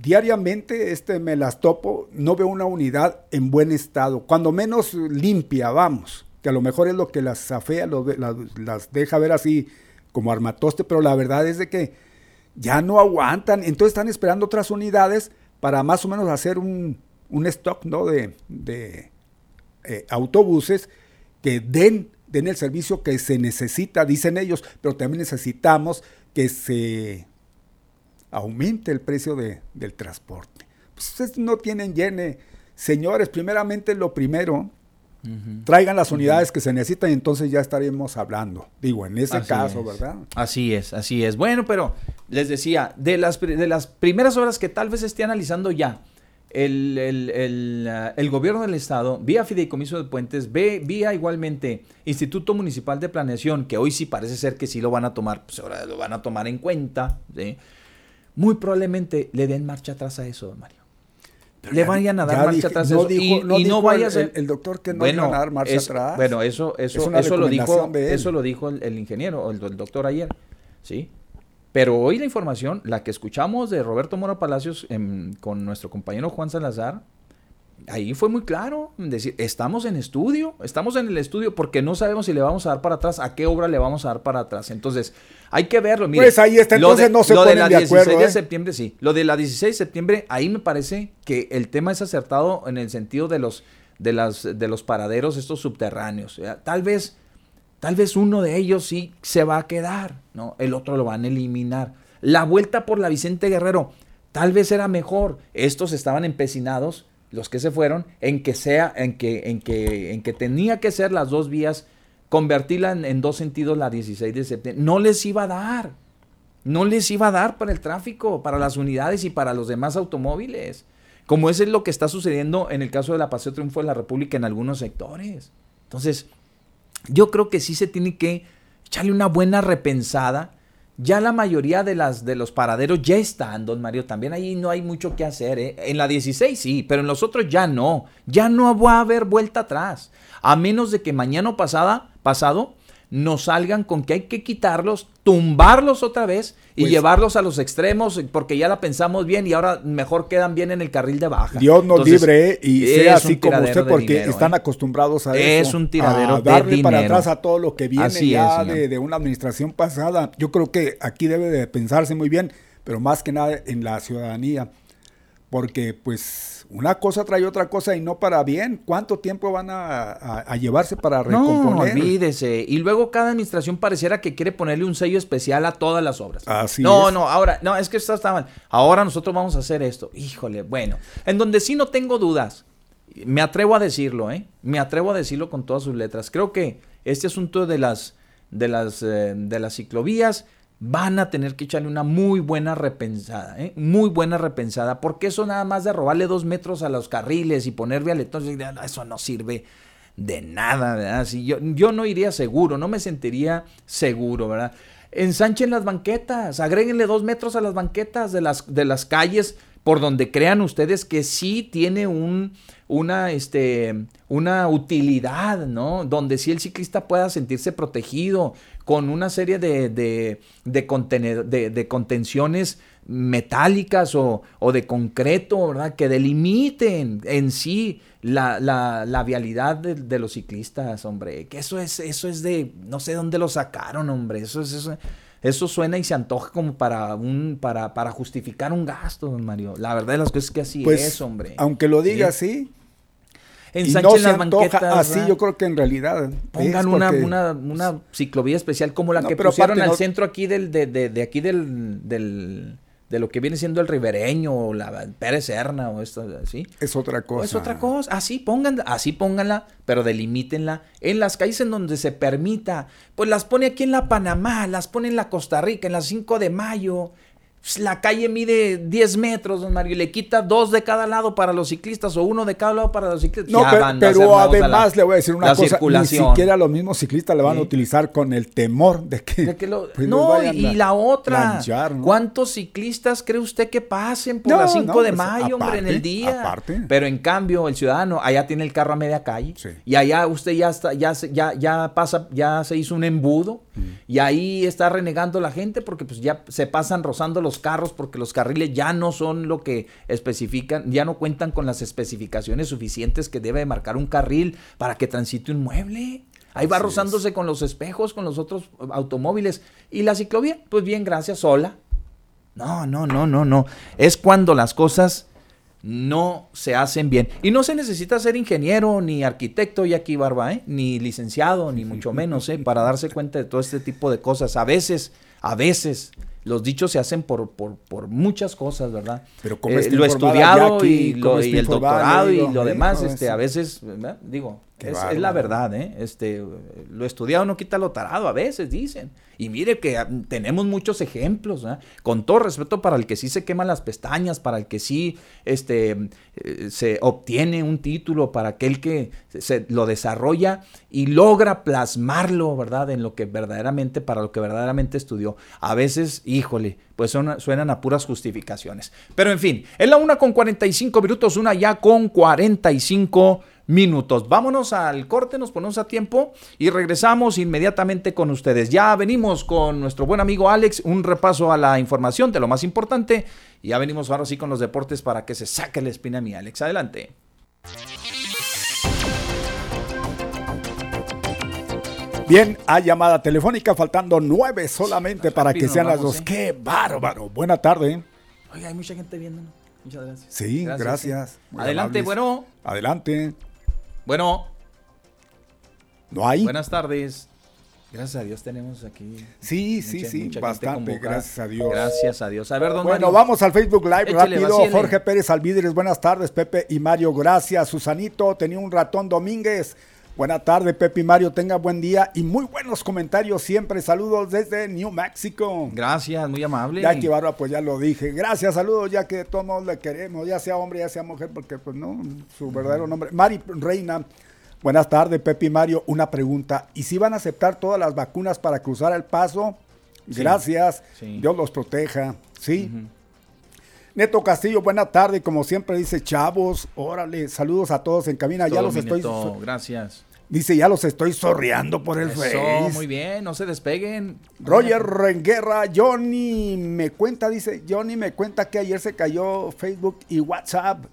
diariamente este me las topo, no veo una unidad en buen estado, cuando menos limpia, vamos, que a lo mejor es lo que las afea, lo, las, las deja ver así como armatoste, pero la verdad es de que ya no aguantan, entonces están esperando otras unidades para más o menos hacer un, un stock ¿no? de, de eh, autobuses que den, den el servicio que se necesita, dicen ellos, pero también necesitamos que se aumente el precio de, del transporte. Pues ustedes no tienen llene. Señores, primeramente lo primero, traigan las unidades que se necesitan y entonces ya estaremos hablando. Digo, en ese caso, ¿verdad? Así es, así es. Bueno, pero les decía, de las, de las primeras horas que tal vez esté analizando ya, el, el, el, el, gobierno del estado, vía Fideicomiso de Puentes, ve, vía igualmente Instituto Municipal de Planeación, que hoy sí parece ser que sí lo van a tomar, pues ahora lo van a tomar en cuenta, ¿sí? muy probablemente le den marcha atrás a eso, Mario. Pero le vayan a dar marcha dije, atrás no eso. Dijo, y no, y no vaya a ser... el, el, doctor que no bueno, a dar marcha es, atrás. Bueno, eso, eso, eso, lo dijo, eso lo dijo el, el ingeniero o el, el, doctor ayer. ¿sí? Pero hoy la información, la que escuchamos de Roberto Mora Palacios en, con nuestro compañero Juan Salazar, ahí fue muy claro, decir, estamos en estudio, estamos en el estudio porque no sabemos si le vamos a dar para atrás, a qué obra le vamos a dar para atrás. Entonces, hay que verlo. Mire, pues ahí está, entonces de, no se lo ponen de la de 16 acuerdo. de ¿eh? septiembre, sí. Lo de la 16 de septiembre, ahí me parece que el tema es acertado en el sentido de los, de las, de los paraderos estos subterráneos. Tal vez, tal vez uno de ellos sí se va a quedar, ¿no? El otro lo van a eliminar. La vuelta por la Vicente Guerrero, tal vez era mejor. Estos estaban empecinados los que se fueron, en que sea, en que, en que, en que tenía que ser las dos vías, convertirla en, dos sentidos la 16 de septiembre. No les iba a dar. No les iba a dar para el tráfico, para las unidades y para los demás automóviles. Como eso es lo que está sucediendo en el caso de la Paseo Triunfo de la República en algunos sectores. Entonces, yo creo que sí se tiene que echarle una buena repensada ya la mayoría de, las, de los paraderos ya están, don Mario. También ahí no hay mucho que hacer. ¿eh? En la 16 sí, pero en los otros ya no. Ya no va a haber vuelta atrás. A menos de que mañana pasada, pasado nos salgan con que hay que quitarlos, tumbarlos otra vez y pues, llevarlos a los extremos porque ya la pensamos bien y ahora mejor quedan bien en el carril de baja. Dios nos Entonces, libre y sea así como usted porque dinero, están ¿eh? acostumbrados a es eso. un tiradero a darle de para dinero. atrás a todo lo que viene Así ya es, de, de, una administración pasada. Yo creo que aquí debe de pensarse muy bien, pero más que nada en la ciudadanía. Porque pues una cosa trae otra cosa y no para bien. ¿Cuánto tiempo van a, a, a llevarse para recomponer? No, olvídese. Y luego cada administración pareciera que quiere ponerle un sello especial a todas las obras. Así no, es. no, ahora, no, es que esto está mal. Ahora nosotros vamos a hacer esto. Híjole, bueno. En donde sí no tengo dudas, me atrevo a decirlo, ¿eh? Me atrevo a decirlo con todas sus letras. Creo que este asunto de las, de las, eh, de las ciclovías van a tener que echarle una muy buena repensada, ¿eh? muy buena repensada, porque eso nada más de robarle dos metros a los carriles y poner vialetones, eso no sirve de nada, ¿verdad? Si yo, yo no iría seguro, no me sentiría seguro, ¿verdad? Ensanchen las banquetas, agréguenle dos metros a las banquetas de las, de las calles por donde crean ustedes que sí tiene un, una, este, una utilidad, ¿no? Donde sí el ciclista pueda sentirse protegido con una serie de, de, de, contenciones metálicas o, o, de concreto, ¿verdad? Que delimiten en sí la, la, la vialidad de, los ciclistas, hombre. Que eso es, eso es de, no sé dónde lo sacaron, hombre. Eso es, eso, eso suena y se antoja como para un para, para justificar un gasto, don Mario. La verdad de las cosas es que así pues, es, hombre. Aunque lo diga así. Ensanchen las banquetas. Así ¿verdad? yo creo que en realidad. Pongan una, porque- una, una ciclovía especial como la No, que pusieron al no- centro aquí del, de, de, de aquí del, del, de lo que viene siendo el ribereño o la Pérez Serna o esto así. Es otra cosa. Es otra cosa. Así pongan, así pónganla, pero delimítenla en las calles en donde se permita. Pues las pone aquí en la Panamá, las pone en la Costa Rica, en la 5 de mayo. Pues, La calle mide 10 metros, don Mario, y le quita dos de cada lado para los ciclistas o uno de cada lado para los ciclistas. No, pero la- además le voy a decir una cosa, ni siquiera los mismos ciclistas le van a utilizar con el temor de que, De que lo- pues, no, y la otra. planchar, ¿no? ¿Cuántos ciclistas cree usted que pasen por No, la 5 no, de pues, mayo, hombre, en el día? aparte. Pero en cambio, el ciudadano allá tiene el carro a media calle. Sí. Y allá usted ya está, ya, se- ya, ya pasa, ya se hizo un embudo. Mm. Y ahí está renegando la gente porque pues ya se pasan rozando los carros porque los carriles ya no son lo que especifican, ya no cuentan con las especificaciones suficientes que debe marcar un carril para que transite un mueble. Ahí va Así rozándose con los espejos, con los otros automóviles. Y la ciclovía, pues bien, gracias, sola. No, no, no, no, no. Es cuando las cosas no se hacen bien. Y no se necesita ser ingeniero ni arquitecto, y aquí Barba, ¿eh? ni licenciado, ni mucho menos, ¿eh? para darse cuenta de todo este tipo de cosas. A veces, a veces, los dichos se hacen por, por, por muchas cosas, ¿verdad? Pero ¿cómo Eh, lo estudiado Jackie? y, ¿Cómo lo, y el doctorado y lo ¿eh? demás, este, es- a veces, ¿verdad? digo, es, la verdad, ¿eh? Este, lo estudiado no quita lo tarado, a veces dicen. Y mire que ah, tenemos muchos ejemplos, ¿ah? Con todo respeto para el que sí se queman las pestañas, para el que sí este, eh, se obtiene un título, para aquel que se lo desarrolla y logra plasmarlo, ¿verdad? En lo que verdaderamente, para lo que verdaderamente estudió. A veces, híjole, pues son- suenan a puras justificaciones. Pero en fin, es la una con 45 minutos, una ya con 45 minutos. Vámonos al corte, nos ponemos a tiempo y regresamos inmediatamente con ustedes. Ya venimos con nuestro buen amigo Alex, un repaso a la información de lo más importante. Y ya venimos ahora sí con los deportes para que se saque la espina a mí, Alex. Adelante. Bien, hay llamada telefónica, faltando nueve solamente para que sean las dos. ¿eh? ¡Qué bárbaro! Buena tarde. Oiga, hay mucha gente viéndonos. Muchas gracias. Sí, gracias. Adelante, amables. bueno. Adelante. Bueno, ¿No hay? buenas tardes. Gracias a Dios tenemos aquí. Sí, sí, mucha- sí, mucha bastante, gracias a Dios. Gracias a Dios. A ver, don Bueno, Mario. vamos al Facebook Live rápido. Jorge Pérez Alvídrez, buenas tardes, Pepe y Mario, gracias. Susanito, tenía un ratón Domínguez. Buenas tardes, Pepe y Mario, tenga buen día y muy buenos comentarios siempre. Saludos desde New Mexico. Gracias, muy amable. Ya que Barba, pues ya lo dije. Gracias, saludos, ya que de todos modos le queremos, ya sea hombre, ya sea mujer, porque pues no, su verdadero nombre. Mari Reina, buenas tardes, Pepe y Mario. Una pregunta, ¿y si van a aceptar todas las vacunas para cruzar el paso? Sí. Gracias, Sí. Dios los proteja, ¿sí? Neto Castillo, buena tarde, como siempre dice Chavos, órale, saludos a todos en cabina, ya los estoy, neto, Gracias. Dice, ya los estoy sorreando por el Eso, Face. muy bien, no se despeguen. Roger Renguerra, Johnny me cuenta, dice, Johnny me cuenta que ayer se cayó Facebook y WhatsApp.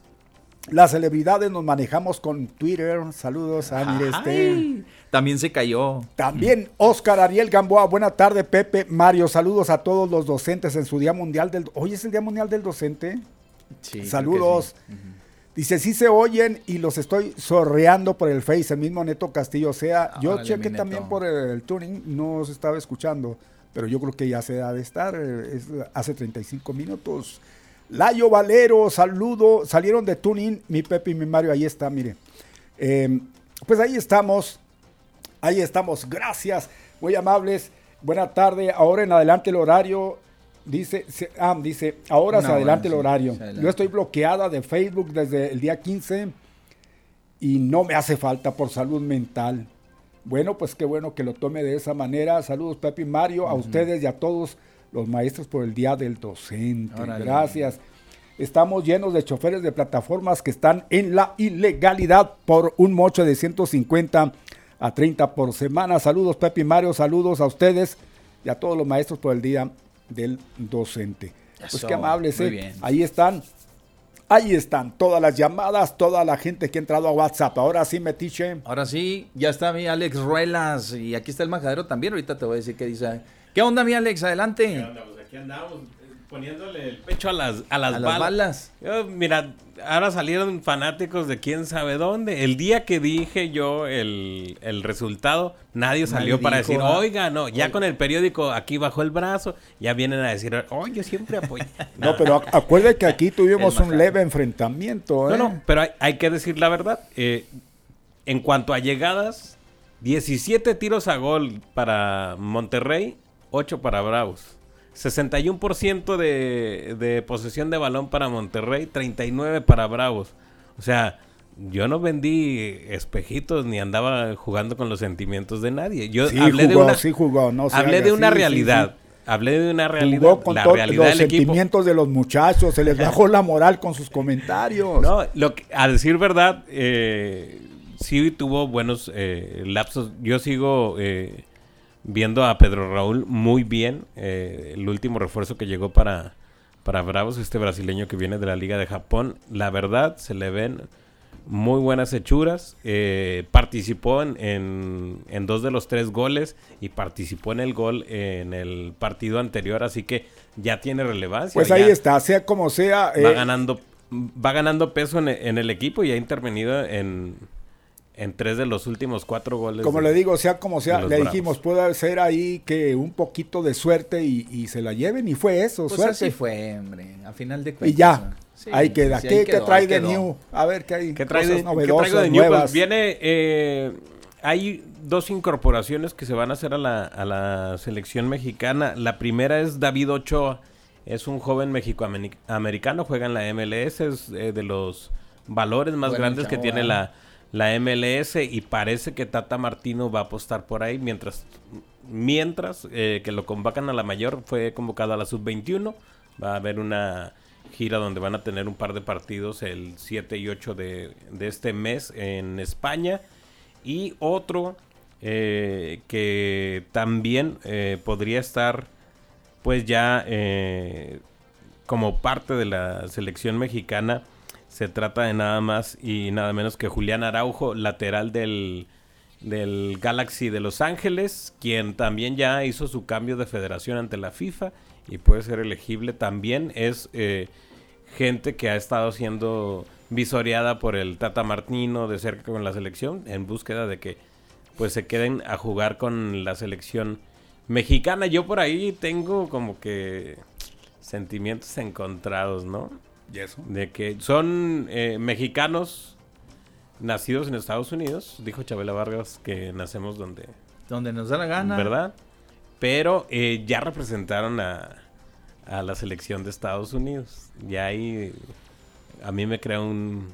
Las celebridades nos manejamos con Twitter. Saludos a mire este. Ay, También se cayó. También Oscar Ariel Gamboa, buena tarde, Pepe, Mario, saludos a todos los docentes en su Día Mundial del... Hoy es el Día Mundial del Docente. Sí, creo que Saludos. Dice, sí se oyen y los estoy sorreando por el Face, el mismo Neto Castillo. O sea, yo Órale, chequé también por el tuning, no se estaba escuchando, pero yo creo que ya se ha de estar, eh, es hace 35 minutos. Layo Valero, saludo, salieron de tuning, mi Pepe y mi Mario, ahí está, mire. Eh, pues ahí estamos, ahí estamos, gracias, muy amables. Buena tarde, ahora en adelante el horario, dice, se- ah, dice, ahora se Una hora, adelante el horario. se adelanta. Yo estoy bloqueada de Facebook desde el día 15 y no me hace falta por salud mental. Bueno, pues qué bueno que lo tome de esa manera. Saludos, Pepe y Mario, a ustedes y a todos los maestros por el Día del Docente. Órale. Gracias. Estamos llenos de choferes de plataformas que están en la ilegalidad por un mocho de 150 a 30 por semana. Saludos, Pepe y Mario. Saludos a ustedes y a todos los maestros por el Día del Docente. Pues Eso, qué amables, muy ¿eh? bien. Ahí están. Ahí están todas las llamadas, toda la gente que ha entrado a WhatsApp. Ahora sí, Metiche. Ahora sí, ya está mi Alex Ruelas y aquí está el majadero también. Ahorita te voy a decir qué dice. ¿Qué onda, mi Alex? Adelante. Pues aquí andamos. Poniéndole el pecho a las, a las A las balas. Yo, mira, ahora salieron fanáticos de quién sabe dónde. El día que dije yo el, el resultado, nadie salió Nadie para dijo, decir, oiga, no, ya con el periódico aquí bajo el brazo, ya vienen a decir, oh, yo siempre apoyo. (laughs) No, pero ac- acuerde que aquí tuvimos un leve enfrentamiento. No, ¿eh? no, pero hay, hay que decir la verdad. eh, en cuanto a llegadas, 17 tiros a gol para Monterrey, 8 para Bravos. 61% de, de posesión de balón para Monterrey, 39 para Bravos. O sea, yo no vendí espejitos ni andaba jugando con los sentimientos de nadie. Yo Sí hablé de una, sí jugó, no se hablé haga, de una sí, realidad. Hablé de una realidad. Jugó con la realidad los del equipo. sentimientos de los muchachos, se les bajó la moral con sus comentarios. No, lo que- a decir verdad, eh, sí tuvo buenos eh, lapsos. Yo sigo eh, viendo a Pedro Raúl muy bien. eh, el último refuerzo que llegó para, para Bravos, este brasileño que viene de la Liga de Japón. La verdad, se le ven muy buenas hechuras. eh, participó en, en- en dos de los tres goles y participó en el gol en el partido anterior, así que ya tiene relevancia. Pues ahí está, sea como sea. va eh, ganando va ganando peso en, en el equipo y ha intervenido en, en tres de los últimos cuatro goles. Como de- le digo, sea como sea, le Bravos. dijimos, puede ser ahí que un poquito de suerte y, y se la lleven, y fue eso, Pues suerte. así fue, hombre. A final de y cuentas. ya, ¿no? Sí, ahí queda. sí, ¿Qué, ahí qué quedó, trae ahí de new? A ver, ¿qué hay? ¿Qué trae Cosas de, qué novedosas, traigo de New? Pues nuevas. viene, eh, hay dos incorporaciones que se van a hacer a la, a la selección mexicana. La primera es David Ochoa. Es un joven mexicoamericano, juega en la MLS, es eh, de los valores más Bueno, grandes que tiene ¿eh? la, la MLS y parece que Tata Martino va a apostar por ahí mientras mientras eh, que lo convocan a la mayor fue convocado a la sub-21 va a haber una gira donde van a tener un par de partidos el 7 y 8 de, de este mes en España. Y otro eh, que también eh, podría estar pues ya como parte de la selección mexicana se trata de nada más y nada menos que Julián Araujo, lateral del, del Galaxy de Los Ángeles, quien también ya hizo su cambio de federación ante la FIFA y puede ser elegible también. Es eh, gente que ha estado siendo visoreada por el Tata Martino de cerca con la selección en búsqueda de que pues se queden a jugar con la selección mexicana. Yo por ahí tengo como que sentimientos encontrados, ¿no? ¿Y eso? De que son eh, mexicanos nacidos en Estados Unidos, dijo Chabela Vargas que nacemos donde, Donde nos da la gana. ¿verdad? Pero eh, ya representaron a, a la selección de Estados Unidos. Y ahí a mí me crea un,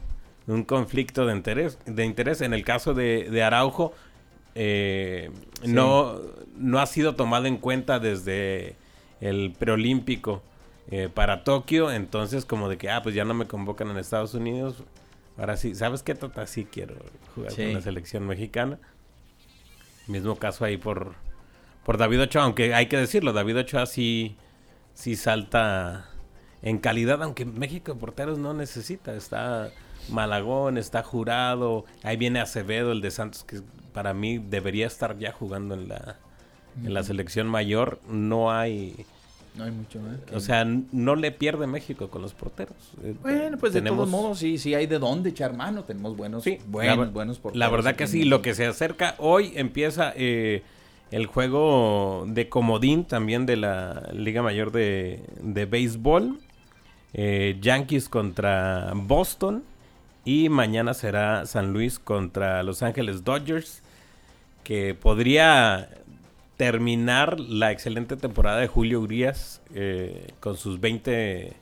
un conflicto de interés. De interés. En el caso de, de Araujo, eh, Sí. no, no ha sido tomado en cuenta desde el preolímpico eh, para Tokio. Entonces, como de que, ah, pues ya no me convocan en Estados Unidos. Ahora sí, ¿sabes qué, Tata? Sí quiero jugar Sí. con la selección mexicana. Mismo caso ahí por, por David Ochoa, aunque hay que decirlo, David Ochoa sí, sí salta en calidad, aunque México de porteros no necesita. Está Malagón, está Jurado, ahí viene Acevedo, el de Santos, que para mí debería estar ya jugando en la, en la selección mayor. No hay... No hay mucho, ¿eh? O sea, no le pierde México con los porteros. Eh, Bueno, pues de todos modos, sí, sí hay de dónde echar mano. Tenemos buenos, Sí, buenos, la, buenos porteros. La verdad que sí, lo que se acerca hoy empieza eh, el juego de comodín también de la Liga Mayor de, de Béisbol. Eh, Yankees contra Boston. Y mañana será San Luis contra Los Ángeles Dodgers. Que podría terminar la excelente temporada de Julio Urias eh, con sus 20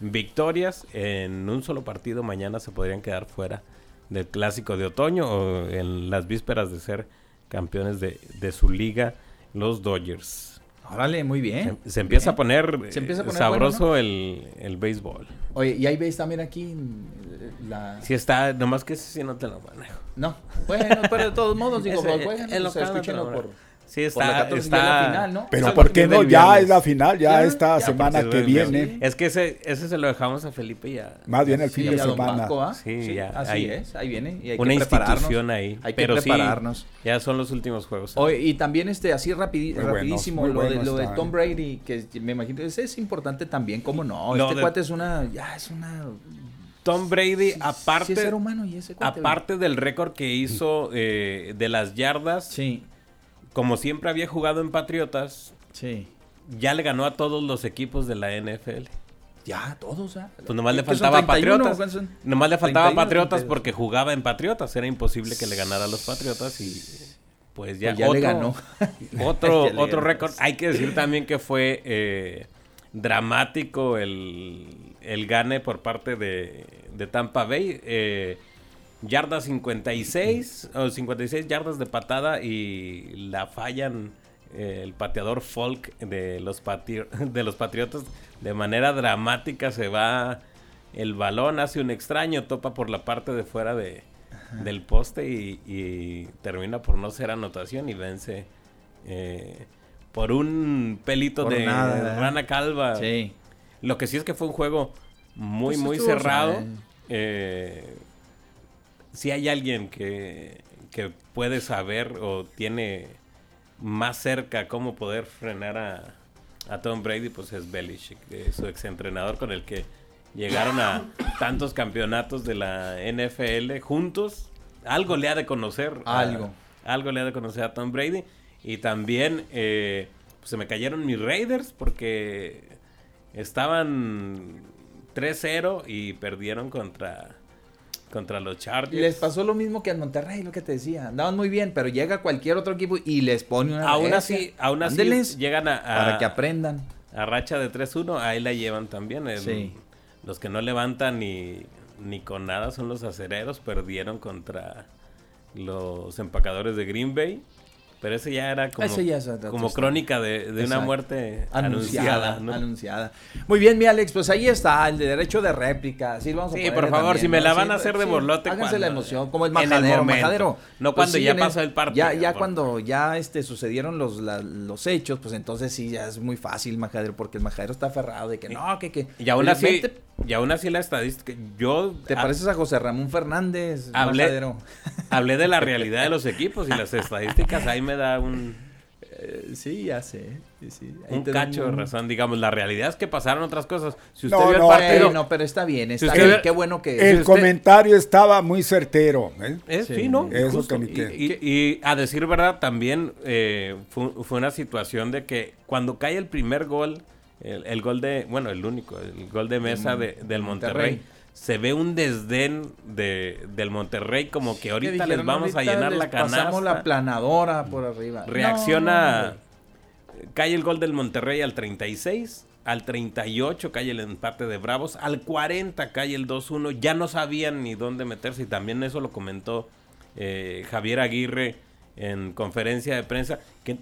victorias en un solo partido. Mañana se podrían quedar fuera del clásico de otoño o en las vísperas de ser campeones de, de su liga, los Dodgers. Órale, muy bien. Se, se empieza Bien. a poner, Se empieza a eh, poner sabroso bueno, el, el béisbol. Oye, y ahí veis también aquí eh, la... Si está, nomás que ese sí no te lo manejo. No, bueno, pero de todos modos, digo, (laughs) Ese, pues, juegan, el o sea, local no te escúchenlo lo por... Sí, Por la está, 14 ya está. es la final, ¿no? Pero Eso ¿por a qué no? Ya es la final, ya, Ya, esta ya, semana que viernes. viene. Es que ese, ese se lo dejamos a Felipe ya. Más bien el Sí, fin de semana. ¿ah? Sí, ya, Así ahí. es, ahí viene. Y hay Una que institución ahí. Hay que pero prepararnos. sí, ya son los últimos juegos. Oye, y también este así rapidi- Muy buenos, rapidísimo lo, de, lo. Tom Brady que me imagino ese es importante también cómo no este de- cuate es una ya es una Tom Brady, sí aparte, es ser humano y ese cuate aparte del récord que hizo eh, de las yardas, sí como siempre había jugado en Patriotas, sí ya le ganó a todos los equipos de la NFL. ya todos ¿ah? Pues nomás le ¿Qué son, faltaba 31? Patriotas. Nomás le faltaba 31, Patriotas 32. porque jugaba en Patriotas. Era imposible que le ganara a los Patriotas y pues ya, Pues ya le ganó. (laughs) Otro, (laughs) Ya otro récord. Hay que decir también que fue eh, dramático el, el gane por parte de, de Tampa Bay. Eh, yarda 56, o 56 yardas de patada y la fallan eh, el pateador Folk de los, patri- (laughs) de los Patriotas. De manera dramática se va el balón, hace un extraño, topa por la parte de fuera de, del poste y, y termina por no ser anotación y vence eh, por un pelito Por de rana calva. sí Lo que sí es que fue un juego muy, Pues muy cerrado. Eh, si hay alguien que, que puede saber o tiene más cerca cómo poder frenar a, a Tom Brady, pues es Belichick, eh, su exentrenador con el que llegaron a tantos campeonatos de la NFL juntos. Algo le ha de conocer. a- Algo. algo le ha de conocer a Tom Brady. Y también eh, pues se me cayeron mis Raiders porque estaban 3-0 y perdieron contra, contra los Chargers. les pasó lo mismo que al Monterrey lo que te decía andaban muy bien pero llega cualquier otro equipo y les pone una Aún así, aún así Ándeles, llegan a, a- para que aprendan a racha de 3-1, ahí la llevan también. El- Sí. Los que no levantan ni, ni con nada son los acereros, perdieron contra los empacadores de Green Bay. Pero ese ya era como, ya es como crónica de, de una muerte anunciada, anunciada. ¿no? anunciada. Muy bien, mi Alex, pues ahí está el de derecho de réplica. Sí, vamos a Sí, por favor, también, si me ¿no? la Sí, van a hacer de sí, borlote Háganse cuando- la emoción, como el majadero, momento. majadero. No Pues cuando ya pasó el partido, Ya, ya por- cuando ya este sucedieron los, la- los hechos, pues entonces sí, ya es muy fácil majadero, porque el majadero está aferrado de que no, que que. Y aún así, y aún así la estadística, yo te ha- pareces a José Ramón Fernández, Hablé- majadero. hablé de la realidad de (laughs) los equipos y las estadísticas ahí me da un, Eh, sí, ya sé. sí, sí. Ahí un cacho de un- razón. Digamos, la realidad es que pasaron otras cosas. Si usted No, vio el no, partido, Eh, no, pero está bien, está usted bien. ve- Qué bueno que. El usted- comentario estaba muy certero. ¿eh? Es Sí. fino. Eso y, y- y a decir verdad, también eh, fue, fue una situación de que cuando cae el primer gol, el, el gol de, bueno, el único, el gol de mesa de- del Monterrey, Monterrey. Se ve un desdén de, del Monterrey como que ahorita dijeron, les vamos a "Ahorita llenar la canasta. Pasamos la planadora por arriba. reacciona, No, cae el gol del Monterrey al 36, al 38 cae el empate de Bravos, al 40 cae el 2-1, ya no sabían ni dónde meterse y también eso lo comentó eh, Javier Aguirre en conferencia de prensa, que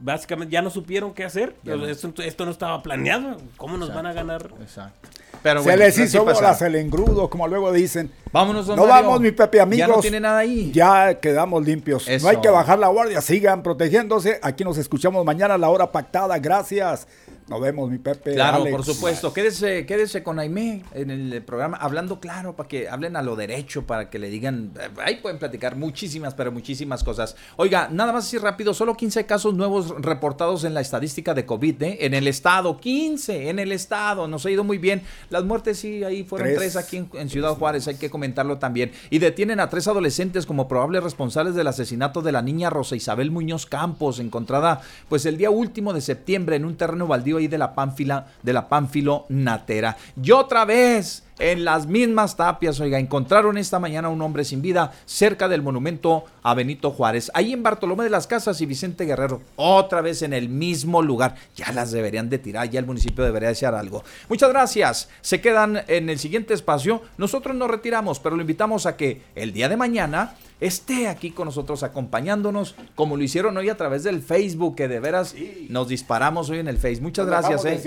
básicamente ya no supieron qué hacer, Ya no. esto, esto no estaba planeado, ¿cómo nos van a ganar? Exacto. Pero Se bueno, les hizo bolas el engrudo, como luego dicen. Vámonos, don No Mario. vamos, mi Pepe, amigos. Ya no tiene nada ahí. Ya quedamos limpios. Eso. No hay que bajar la guardia. Sigan protegiéndose. Aquí nos escuchamos mañana a la hora pactada. Gracias. Nos vemos, mi Pepe. Claro, Alex. por supuesto. Quédese, quédese con Aimé en el programa, hablando claro, para que hablen a lo derecho, para que le digan, eh, ahí pueden platicar muchísimas, pero muchísimas cosas. Oiga, nada más así rápido, solo 15 casos nuevos reportados en la estadística de COVID, ¿eh? En el estado, 15 en el estado, nos ha ido muy bien. Las muertes sí, ahí fueron Tres. tres, aquí en, en Ciudad Juárez, hay que comentarlo también. Y detienen a tres adolescentes como probables responsables del asesinato de la niña Rosa Isabel Muñoz Campos, encontrada pues el día último de septiembre en un terreno baldío ahí de la Pánfila, de la Pánfilo Natera. Y otra vez, en las mismas tapias, oiga, encontraron esta mañana un hombre sin vida cerca del monumento a Benito Juárez, ahí en Bartolomé de las Casas y Vicente Guerrero, otra vez en el mismo lugar. Ya las deberían de tirar, ya el municipio debería hacer algo. Muchas gracias. Se quedan en el siguiente espacio. Nosotros nos retiramos, pero lo invitamos a que el día de mañana esté aquí con nosotros acompañándonos, como lo hicieron hoy a través del Facebook, que de veras nos disparamos hoy en el Facebook. Muchas Nos gracias. eh.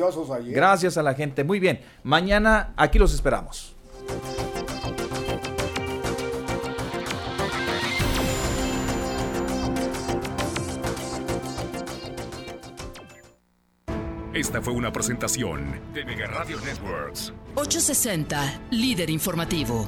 Gracias a la gente. Muy bien. Mañana aquí los esperamos. Esta fue una presentación de Mega Radio Networks. 860, líder informativo.